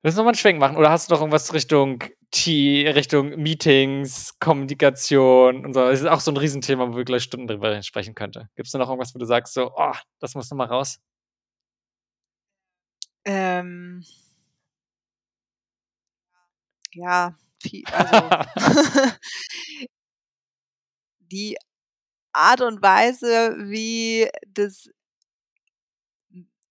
Willst du nochmal einen Schwenk machen oder hast du noch irgendwas Richtung T, Richtung Meetings, Kommunikation und so? Das ist auch so ein Riesenthema, wo wir gleich Stunden drüber sprechen könnten. Gibt es da noch irgendwas, wo du sagst, so, oh, das muss nochmal raus? Ähm, ja, viel, also die Art und Weise, wie das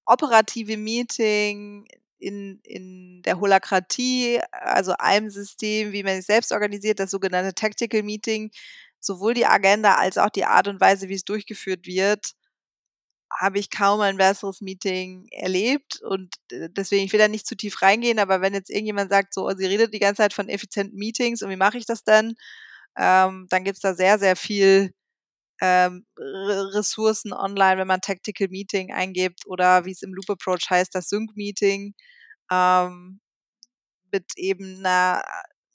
operative Meeting in in der Holakratie, also einem System, wie man sich selbst organisiert, das sogenannte Tactical Meeting, sowohl die Agenda als auch die Art und Weise, wie es durchgeführt wird, habe ich kaum ein besseres Meeting erlebt und deswegen, ich will da nicht zu tief reingehen, aber wenn jetzt irgendjemand sagt, so, sie redet die ganze Zeit von effizienten Meetings und wie mache ich das denn? Ähm, dann gibt's da sehr, sehr viel ähm, Ressourcen online, wenn man Tactical Meeting eingibt oder wie es im Loop Approach heißt, das Sync Meeting ähm, mit eben einer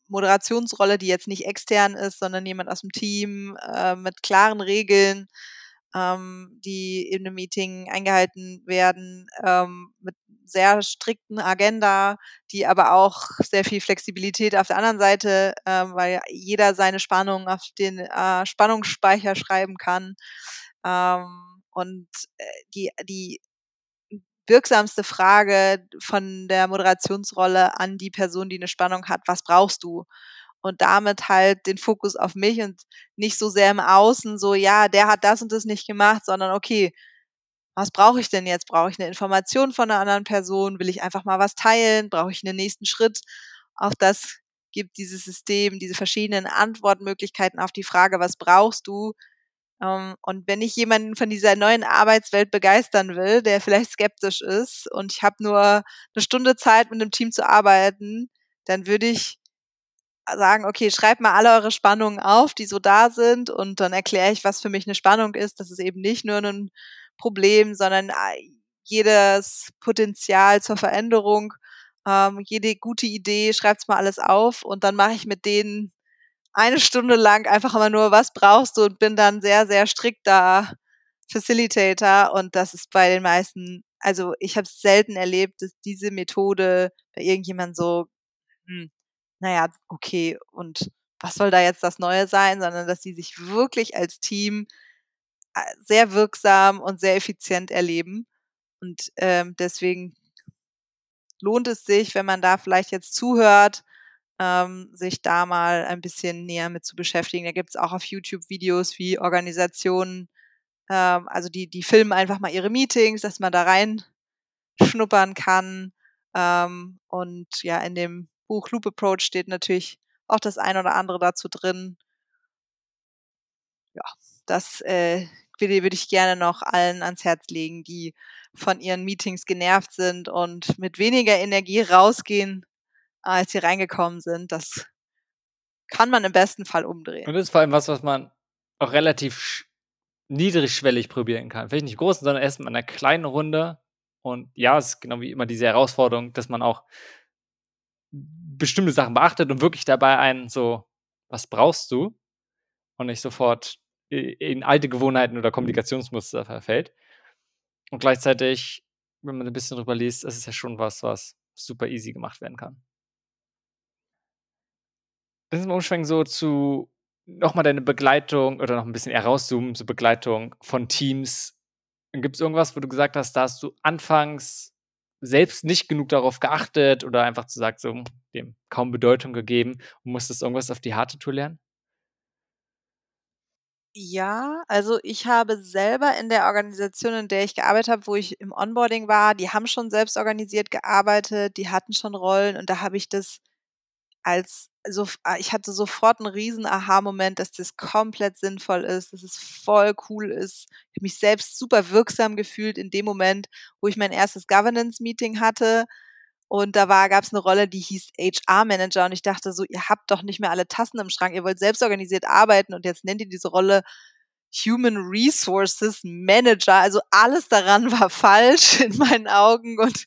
Moderationsrolle, die jetzt nicht extern ist, sondern jemand aus dem Team äh, mit klaren Regeln, ähm, die in einem Meeting eingehalten werden, ähm, mit sehr strikten Agenda, die aber auch sehr viel Flexibilität auf der anderen Seite, ähm, weil jeder seine Spannung auf den äh, Spannungsspeicher schreiben kann. Ähm, und äh, die, die wirksamste Frage von der Moderationsrolle an die Person, die eine Spannung hat, was brauchst du? Und damit halt den Fokus auf mich und nicht so sehr im Außen, so, ja, der hat das und das nicht gemacht, sondern okay, was brauche ich denn jetzt? Brauche ich eine Information von einer anderen Person? Will ich einfach mal was teilen? Brauche ich einen nächsten Schritt? Auch das gibt dieses System, diese verschiedenen Antwortmöglichkeiten auf die Frage, was brauchst du? Ähm, und wenn ich jemanden von dieser neuen Arbeitswelt begeistern will, der vielleicht skeptisch ist und ich habe nur eine Stunde Zeit, mit einem Team zu arbeiten, dann würde ich sagen, okay, schreibt mal alle eure Spannungen auf, die so da sind und dann erkläre ich, was für mich eine Spannung ist. Das ist eben nicht nur ein Problem, sondern äh, jedes Potenzial zur Veränderung, ähm, jede gute Idee, schreibt's mal alles auf und dann mache ich mit denen eine Stunde lang einfach immer nur, was brauchst du? Und bin dann sehr, sehr strikter Facilitator und das ist bei den meisten, also ich habe es selten erlebt, dass diese Methode bei irgendjemand so, hm, naja, okay, und was soll da jetzt das Neue sein, sondern dass sie sich wirklich als Team sehr wirksam und sehr effizient erleben. Und ähm, deswegen lohnt es sich, wenn man da vielleicht jetzt zuhört, ähm, sich da mal ein bisschen näher mit zu beschäftigen. Da gibt es auch auf YouTube Videos, wie Organisationen, ähm, also die, die filmen einfach mal ihre Meetings, dass man da rein schnuppern kann. Ähm, und ja, in dem Buch Loop Approach steht natürlich auch das ein oder andere dazu drin. Ja, das äh, würde, würde ich gerne noch allen ans Herz legen, die von ihren Meetings genervt sind und mit weniger Energie rausgehen, als sie reingekommen sind. Das kann man im besten Fall umdrehen. Und das ist vor allem was, was man auch relativ niedrigschwellig probieren kann. Vielleicht nicht groß, sondern erst in einer kleinen Runde. Und ja, es ist genau wie immer diese Herausforderung, dass man auch bestimmte Sachen beachtet und wirklich dabei einen so, was brauchst du? Und nicht sofort in alte Gewohnheiten oder Kommunikationsmuster verfällt. Und gleichzeitig, wenn man ein bisschen drüber liest, ist es ja schon was, was super easy gemacht werden kann. Das ist im Umschwenken so zu nochmal deine Begleitung oder noch ein bisschen herauszoomen zur Begleitung von Teams. Gibt es irgendwas, wo du gesagt hast, da hast du anfangs selbst nicht genug darauf geachtet oder einfach zu sagen, so dem kaum Bedeutung gegeben und musstest irgendwas auf die harte Tour lernen? Ja, also ich habe selber in der Organisation, in der ich gearbeitet habe, wo ich im Onboarding war, die haben schon selbst organisiert gearbeitet, die hatten schon Rollen und da habe ich das als so ah, ich hatte sofort einen riesen Aha-Moment, dass das komplett sinnvoll ist, dass es voll cool ist. Ich habe mich selbst super wirksam gefühlt in dem Moment, wo ich mein erstes Governance-Meeting hatte und da war, gab es eine Rolle, die hieß HR-Manager und ich dachte so, ihr habt doch nicht mehr alle Tassen im Schrank, ihr wollt selbstorganisiert arbeiten und jetzt nennt ihr diese Rolle Human Resources Manager. Also alles daran war falsch in meinen Augen und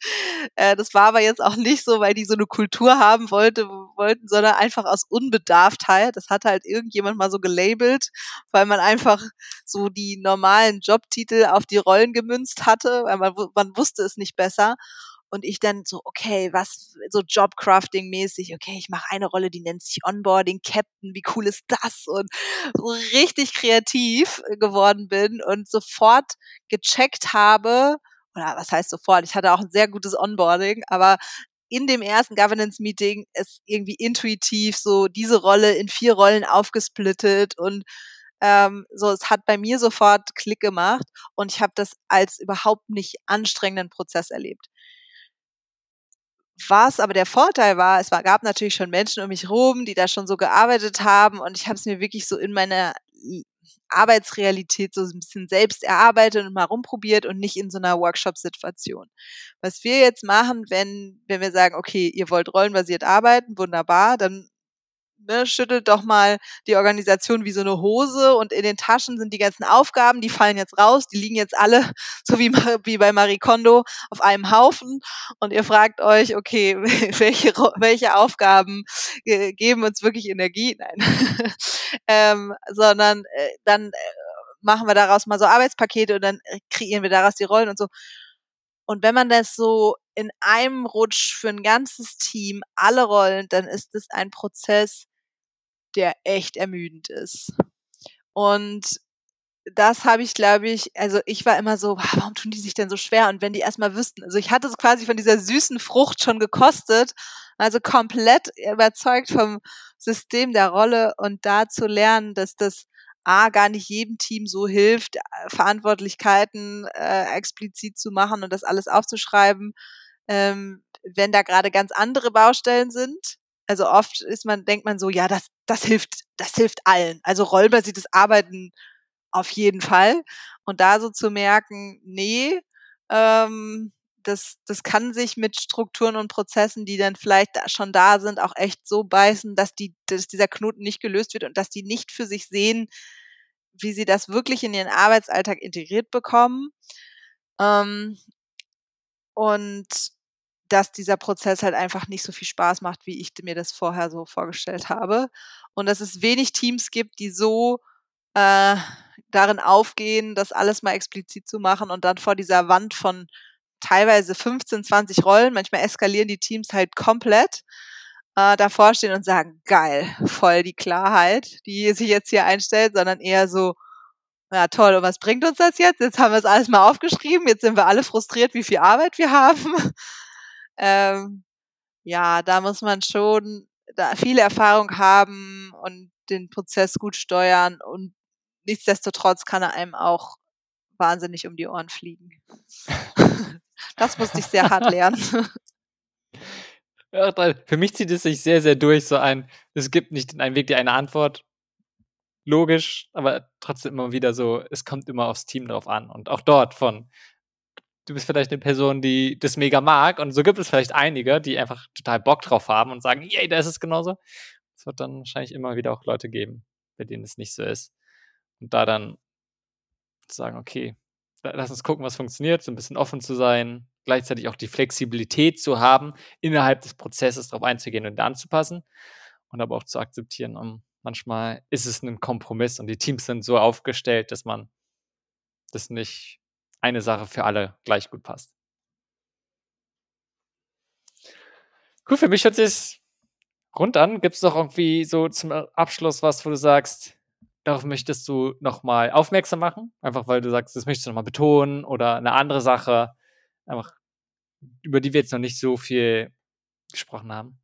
äh, das war aber jetzt auch nicht so, weil die so eine Kultur haben wollte, wollten, sondern einfach aus Unbedarftheit. Das hat halt irgendjemand mal so gelabelt, weil man einfach so die normalen Jobtitel auf die Rollen gemünzt hatte, weil man, man wusste es nicht besser und ich dann so, okay, was, so Jobcrafting-mäßig, okay, ich mache eine Rolle, die nennt sich Onboarding Captain, wie cool ist das? Und so richtig kreativ geworden bin und sofort gecheckt habe, oder was heißt sofort, ich hatte auch ein sehr gutes Onboarding, aber in dem ersten Governance-Meeting ist irgendwie intuitiv so diese Rolle in vier Rollen aufgesplittet und ähm, so, es hat bei mir sofort Klick gemacht und ich habe das als überhaupt nicht anstrengenden Prozess erlebt. Was aber der Vorteil war, es war, gab natürlich schon Menschen um mich rum, die da schon so gearbeitet haben und ich habe es mir wirklich so in meiner Arbeitsrealität so ein bisschen selbst erarbeitet und mal rumprobiert und nicht in so einer Workshop-Situation. Was wir jetzt machen, wenn, wenn wir sagen, okay, ihr wollt rollenbasiert arbeiten, wunderbar, dann ne, schüttelt doch mal die Organisation wie so eine Hose und in den Taschen sind die ganzen Aufgaben, die fallen jetzt raus, die liegen jetzt alle, so wie, wie bei Marie Kondo, auf einem Haufen und ihr fragt euch, okay, welche, welche Aufgaben geben uns wirklich Energie? Nein. ähm, sondern äh, dann äh, machen wir daraus mal so Arbeitspakete und dann äh, kreieren wir daraus die Rollen und so. Und wenn man das so in einem Rutsch für ein ganzes Team alle Rollen, dann ist es ein Prozess, der echt ermüdend ist. Und das habe ich, glaube ich, also ich war immer so, warum tun die sich denn so schwer? Und wenn die erstmal wüssten, also ich hatte es quasi von dieser süßen Frucht schon gekostet, also komplett überzeugt vom System der Rolle und da zu lernen, dass das A, gar nicht jedem Team so hilft, Verantwortlichkeiten äh, explizit zu machen und das alles aufzuschreiben, ähm, wenn da gerade ganz andere Baustellen sind. Also oft ist man, denkt man so, ja, das, das hilft, das hilft allen. Also rollbasiertes Arbeiten auf jeden Fall. Und da so zu merken, nee, ähm, das, das kann sich mit Strukturen und Prozessen, die dann vielleicht schon da sind, auch echt so beißen, dass, die, dass dieser Knoten nicht gelöst wird und dass die nicht für sich sehen, wie sie das wirklich in ihren Arbeitsalltag integriert bekommen. Ähm, und dass dieser Prozess halt einfach nicht so viel Spaß macht, wie ich mir das vorher so vorgestellt habe. Und dass es wenig Teams gibt, die so äh, darin aufgehen, das alles mal explizit zu machen und dann vor dieser Wand von teilweise 15, 20 Rollen, manchmal eskalieren die Teams halt komplett, äh, davor stehen und sagen, geil, voll die Klarheit, die sich jetzt hier einstellt, sondern eher so, ja toll, und was bringt uns das jetzt? Jetzt haben wir es alles mal aufgeschrieben, jetzt sind wir alle frustriert, wie viel Arbeit wir haben. Ähm, ja, da muss man schon da viele Erfahrung haben und den Prozess gut steuern und nichtsdestotrotz kann er einem auch wahnsinnig um die Ohren fliegen. das musste ich sehr hart lernen. Ja, für mich zieht es sich sehr, sehr durch, so ein, es gibt nicht einen Weg, die eine Antwort, logisch, aber trotzdem immer wieder so, es kommt immer aufs Team drauf an. Und auch dort von, du bist vielleicht eine Person, die das mega mag und so gibt es vielleicht einige, die einfach total Bock drauf haben und sagen, yay, da ist es genauso. Es wird dann wahrscheinlich immer wieder auch Leute geben, bei denen es nicht so ist. Und da dann sagen, okay, lass uns gucken, was funktioniert, so ein bisschen offen zu sein, gleichzeitig auch die Flexibilität zu haben, innerhalb des Prozesses darauf einzugehen und anzupassen und aber auch zu akzeptieren, um, manchmal ist es ein Kompromiss und die Teams sind so aufgestellt, dass man das nicht eine Sache für alle gleich gut passt. Cool, für mich hört sich rund an. Gibt es noch irgendwie so zum Abschluss was, wo du sagst, darauf möchtest du nochmal aufmerksam machen? Einfach weil du sagst, das möchtest du nochmal betonen oder eine andere Sache, einfach, über die wir jetzt noch nicht so viel gesprochen haben?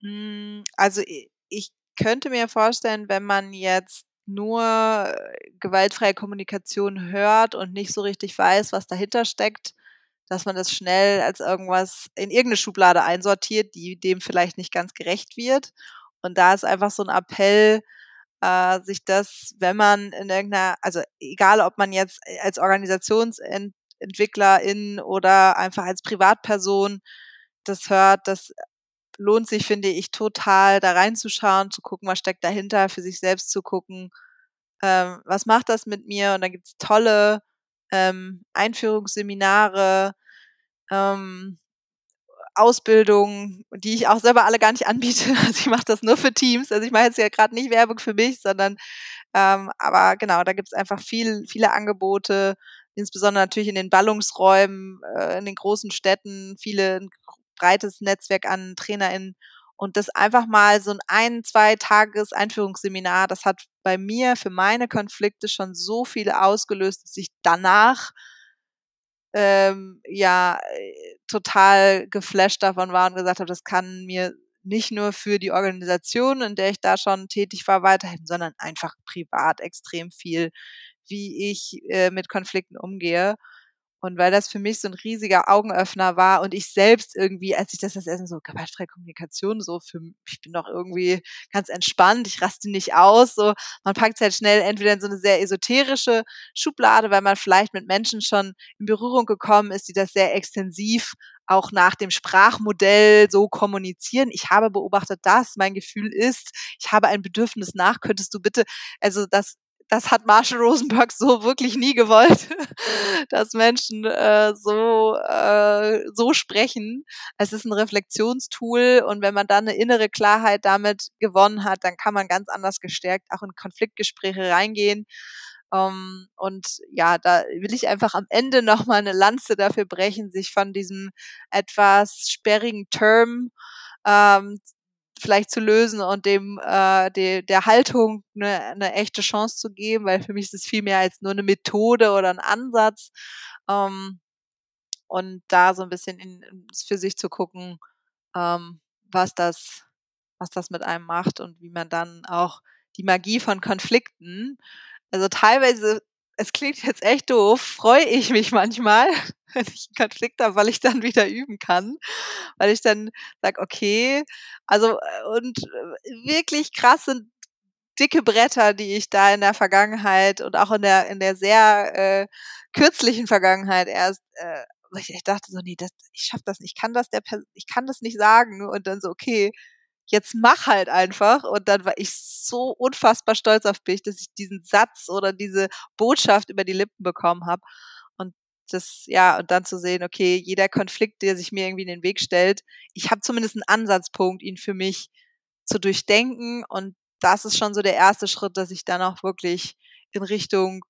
Hm, also ich könnte mir vorstellen, wenn man jetzt nur äh, gewaltfreie Kommunikation hört und nicht so richtig weiß, was dahinter steckt, dass man das schnell als irgendwas in irgendeine Schublade einsortiert, die dem vielleicht nicht ganz gerecht wird. Und da ist einfach so ein Appell, äh, sich das, wenn man in irgendeiner, also egal ob man jetzt als Organisationsentwicklerin oder einfach als Privatperson das hört, das lohnt sich, finde ich, total da reinzuschauen, zu gucken, was steckt dahinter, für sich selbst zu gucken, ähm, was macht das mit mir? Und da gibt's tolle ähm, Einführungsseminare, ähm, Ausbildungen, die ich auch selber alle gar nicht anbiete. Also ich mache das nur für Teams. Also ich mache jetzt ja gerade nicht Werbung für mich, sondern ähm, aber genau, da gibt's einfach viel, viele Angebote, insbesondere natürlich in den Ballungsräumen, äh, in den großen Städten, viele breites Netzwerk an TrainerInnen. Und das einfach mal so ein ein, zwei Tages Einführungsseminar, das hat bei mir für meine Konflikte schon so viel ausgelöst, dass ich danach ähm, ja äh, total geflasht davon war und gesagt habe, das kann mir nicht nur für die Organisation, in der ich da schon tätig war, weiterhelfen, sondern einfach privat extrem viel, wie ich äh, mit Konflikten umgehe. Und weil das für mich so ein riesiger Augenöffner war und ich selbst irgendwie, als ich das das erste so gewaltfreie Kommunikation, so für ich bin doch irgendwie ganz entspannt, ich raste nicht aus, so man packt halt schnell entweder in so eine sehr esoterische Schublade, weil man vielleicht mit Menschen schon in Berührung gekommen ist, die das sehr extensiv auch nach dem Sprachmodell so kommunizieren. Ich habe beobachtet das, mein Gefühl ist, ich habe ein Bedürfnis nach, könntest du bitte, also das das hat Marshall Rosenberg so wirklich nie gewollt, dass Menschen äh, so, äh, so sprechen. Es ist ein Reflexionstool und wenn man dann eine innere Klarheit damit gewonnen hat, dann kann man ganz anders gestärkt auch in Konfliktgespräche reingehen. Ähm, und ja, da will ich einfach am Ende nochmal eine Lanze dafür brechen, sich von diesem etwas sperrigen Term ähm, vielleicht zu lösen und dem äh, de, der Haltung eine, eine echte Chance zu geben, weil für mich ist es viel mehr als nur eine Methode oder ein Ansatz. Ähm, und da so ein bisschen in, für sich zu gucken, ähm, was das, was das mit einem macht und wie man dann auch die Magie von Konflikten, also teilweise, es klingt jetzt echt doof, freue ich mich manchmal, wenn ich einen Konflikt habe, weil ich dann wieder üben kann, weil ich dann sage, okay, also äh, und äh, wirklich krasse dicke Bretter, die ich da in der Vergangenheit und auch in der in der sehr äh, kürzlichen Vergangenheit erst äh, ich, ich dachte so, nee, das, ich schaff das nicht, ich kann das der ich kann das nicht sagen und dann so, okay, jetzt mach halt einfach. Und dann war ich so unfassbar stolz auf mich, dass ich diesen Satz oder diese Botschaft über die Lippen bekommen habe. Und das, ja, und dann zu sehen, okay, jeder Konflikt, der sich mir irgendwie in den Weg stellt, ich habe zumindest einen Ansatzpunkt, ihn für mich zu durchdenken. Und das ist schon so der erste Schritt, dass ich dann auch wirklich in Richtung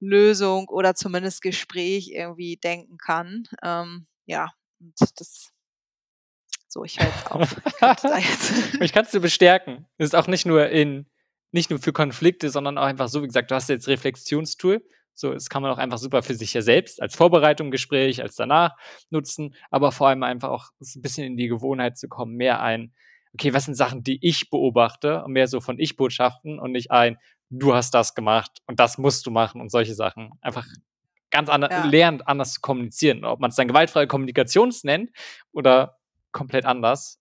Lösung oder zumindest Gespräch irgendwie denken kann. Ähm, ja, und das so, ich höre jetzt auf. Ich, kann es dir bestärken. Es ist auch nicht nur in, nicht nur für Konflikte, sondern auch einfach so, wie gesagt, du hast jetzt Reflexionstool. So, das kann man auch einfach super für sich ja selbst als Vorbereitung, Gespräch, als danach nutzen, aber vor allem einfach auch ein bisschen in die Gewohnheit zu kommen, mehr ein, okay, was sind Sachen, die ich beobachte und mehr so von Ich-Botschaften und nicht ein, du hast das gemacht und das musst du machen und solche Sachen. Einfach ganz anders, ja. lernt anders zu kommunizieren. Ob man es dann gewaltfreie Kommunikations nennt oder komplett anders.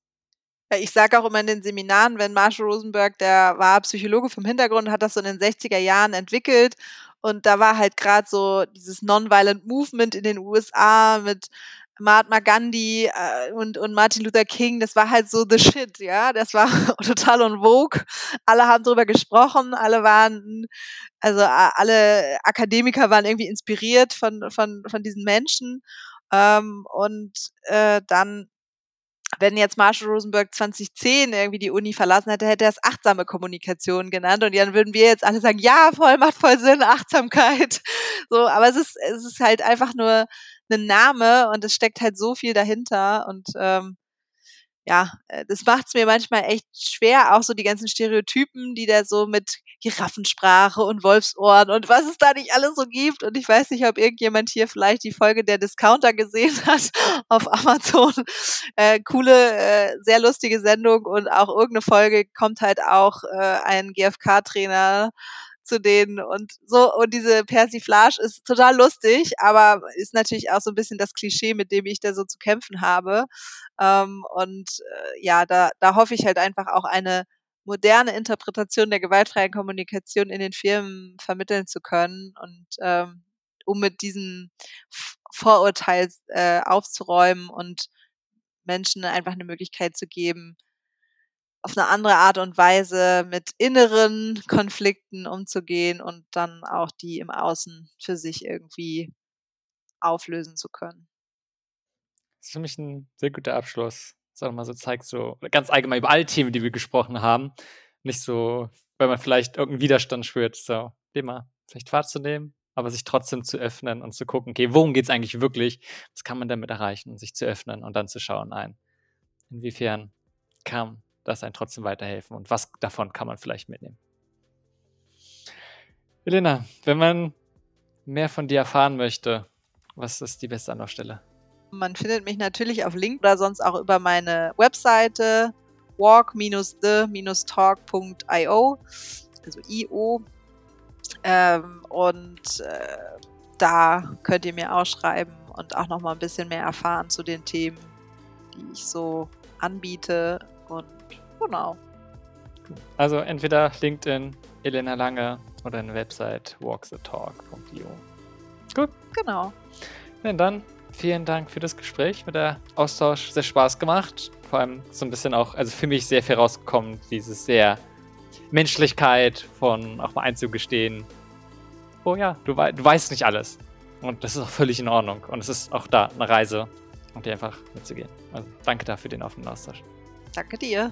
Ich sage auch immer in den Seminaren, wenn Marshall Rosenberg, der war Psychologe vom Hintergrund, hat das so in den 60er Jahren entwickelt und da war halt gerade so dieses Nonviolent Movement in den USA mit Mahatma Gandhi äh, und, und Martin Luther King, das war halt so the shit, ja. Das war total on vogue. Alle haben drüber gesprochen, alle waren, also alle Akademiker waren irgendwie inspiriert von, von, von diesen Menschen. Ähm, und äh, dann wenn jetzt Marshall Rosenberg 2010 irgendwie die Uni verlassen hätte, hätte er es achtsame Kommunikation genannt und dann würden wir jetzt alle sagen, ja, voll, macht voll Sinn, Achtsamkeit. So, aber es ist, es ist halt einfach nur ein Name und es steckt halt so viel dahinter und ähm, ja, äh, das macht es mir manchmal echt schwer, auch so die ganzen Stereotypen, die da so mit Giraffensprache und Wolfsohren und was es da nicht alles so gibt. Und ich weiß nicht, ob irgendjemand hier vielleicht die Folge der Discounter gesehen hat auf Amazon. Äh, coole, äh, sehr lustige Sendung und auch irgendeine Folge kommt halt auch äh, ein GFK-Trainer zu denen und so. Und diese Persiflage ist total lustig, aber ist natürlich auch so ein bisschen das Klischee, mit dem ich da so zu kämpfen habe. Ähm, und äh, ja, da, da hoffe ich halt einfach auch eine moderne Interpretation der gewaltfreien Kommunikation in den Firmen vermitteln zu können und ähm, um mit diesem Vorurteil äh, aufzuräumen und Menschen einfach eine Möglichkeit zu geben, auf eine andere Art und Weise mit inneren Konflikten umzugehen und dann auch die im Außen für sich irgendwie auflösen zu können. Das ist für mich ein sehr guter Abschluss. Das auch mal so zeigt, so ganz allgemein über alle Themen, die wir gesprochen haben. Nicht so, weil man vielleicht irgendeinen Widerstand spürt, so dem mal vielleicht wahrzunehmen, aber sich trotzdem zu öffnen und zu gucken, okay, worum geht es eigentlich wirklich? Was kann man damit erreichen? Sich zu öffnen und dann zu schauen, nein, inwiefern kann das einen trotzdem weiterhelfen und was davon kann man vielleicht mitnehmen. Elena, wenn man mehr von dir erfahren möchte, was ist die beste Anlaufstelle? Man findet mich natürlich auf Link oder sonst auch über meine Webseite walk-the-talk.io, also IO. Ähm, und äh, da könnt ihr mir auch schreiben und auch noch mal ein bisschen mehr erfahren zu den Themen, die ich so anbiete. Und genau. Also entweder LinkedIn, Elena Lange oder eine Website walkthetalk.io. Gut. Genau. Ja, dann vielen Dank für das Gespräch mit der Austausch. Sehr Spaß gemacht. Vor allem so ein bisschen auch, also für mich sehr viel rausgekommen, dieses sehr Menschlichkeit von auch mal einzugestehen. Oh ja, du, du weißt nicht alles. Und das ist auch völlig in Ordnung. Und es ist auch da eine Reise, um dir einfach mitzugehen. Also danke dafür den offenen Austausch. Danke dir.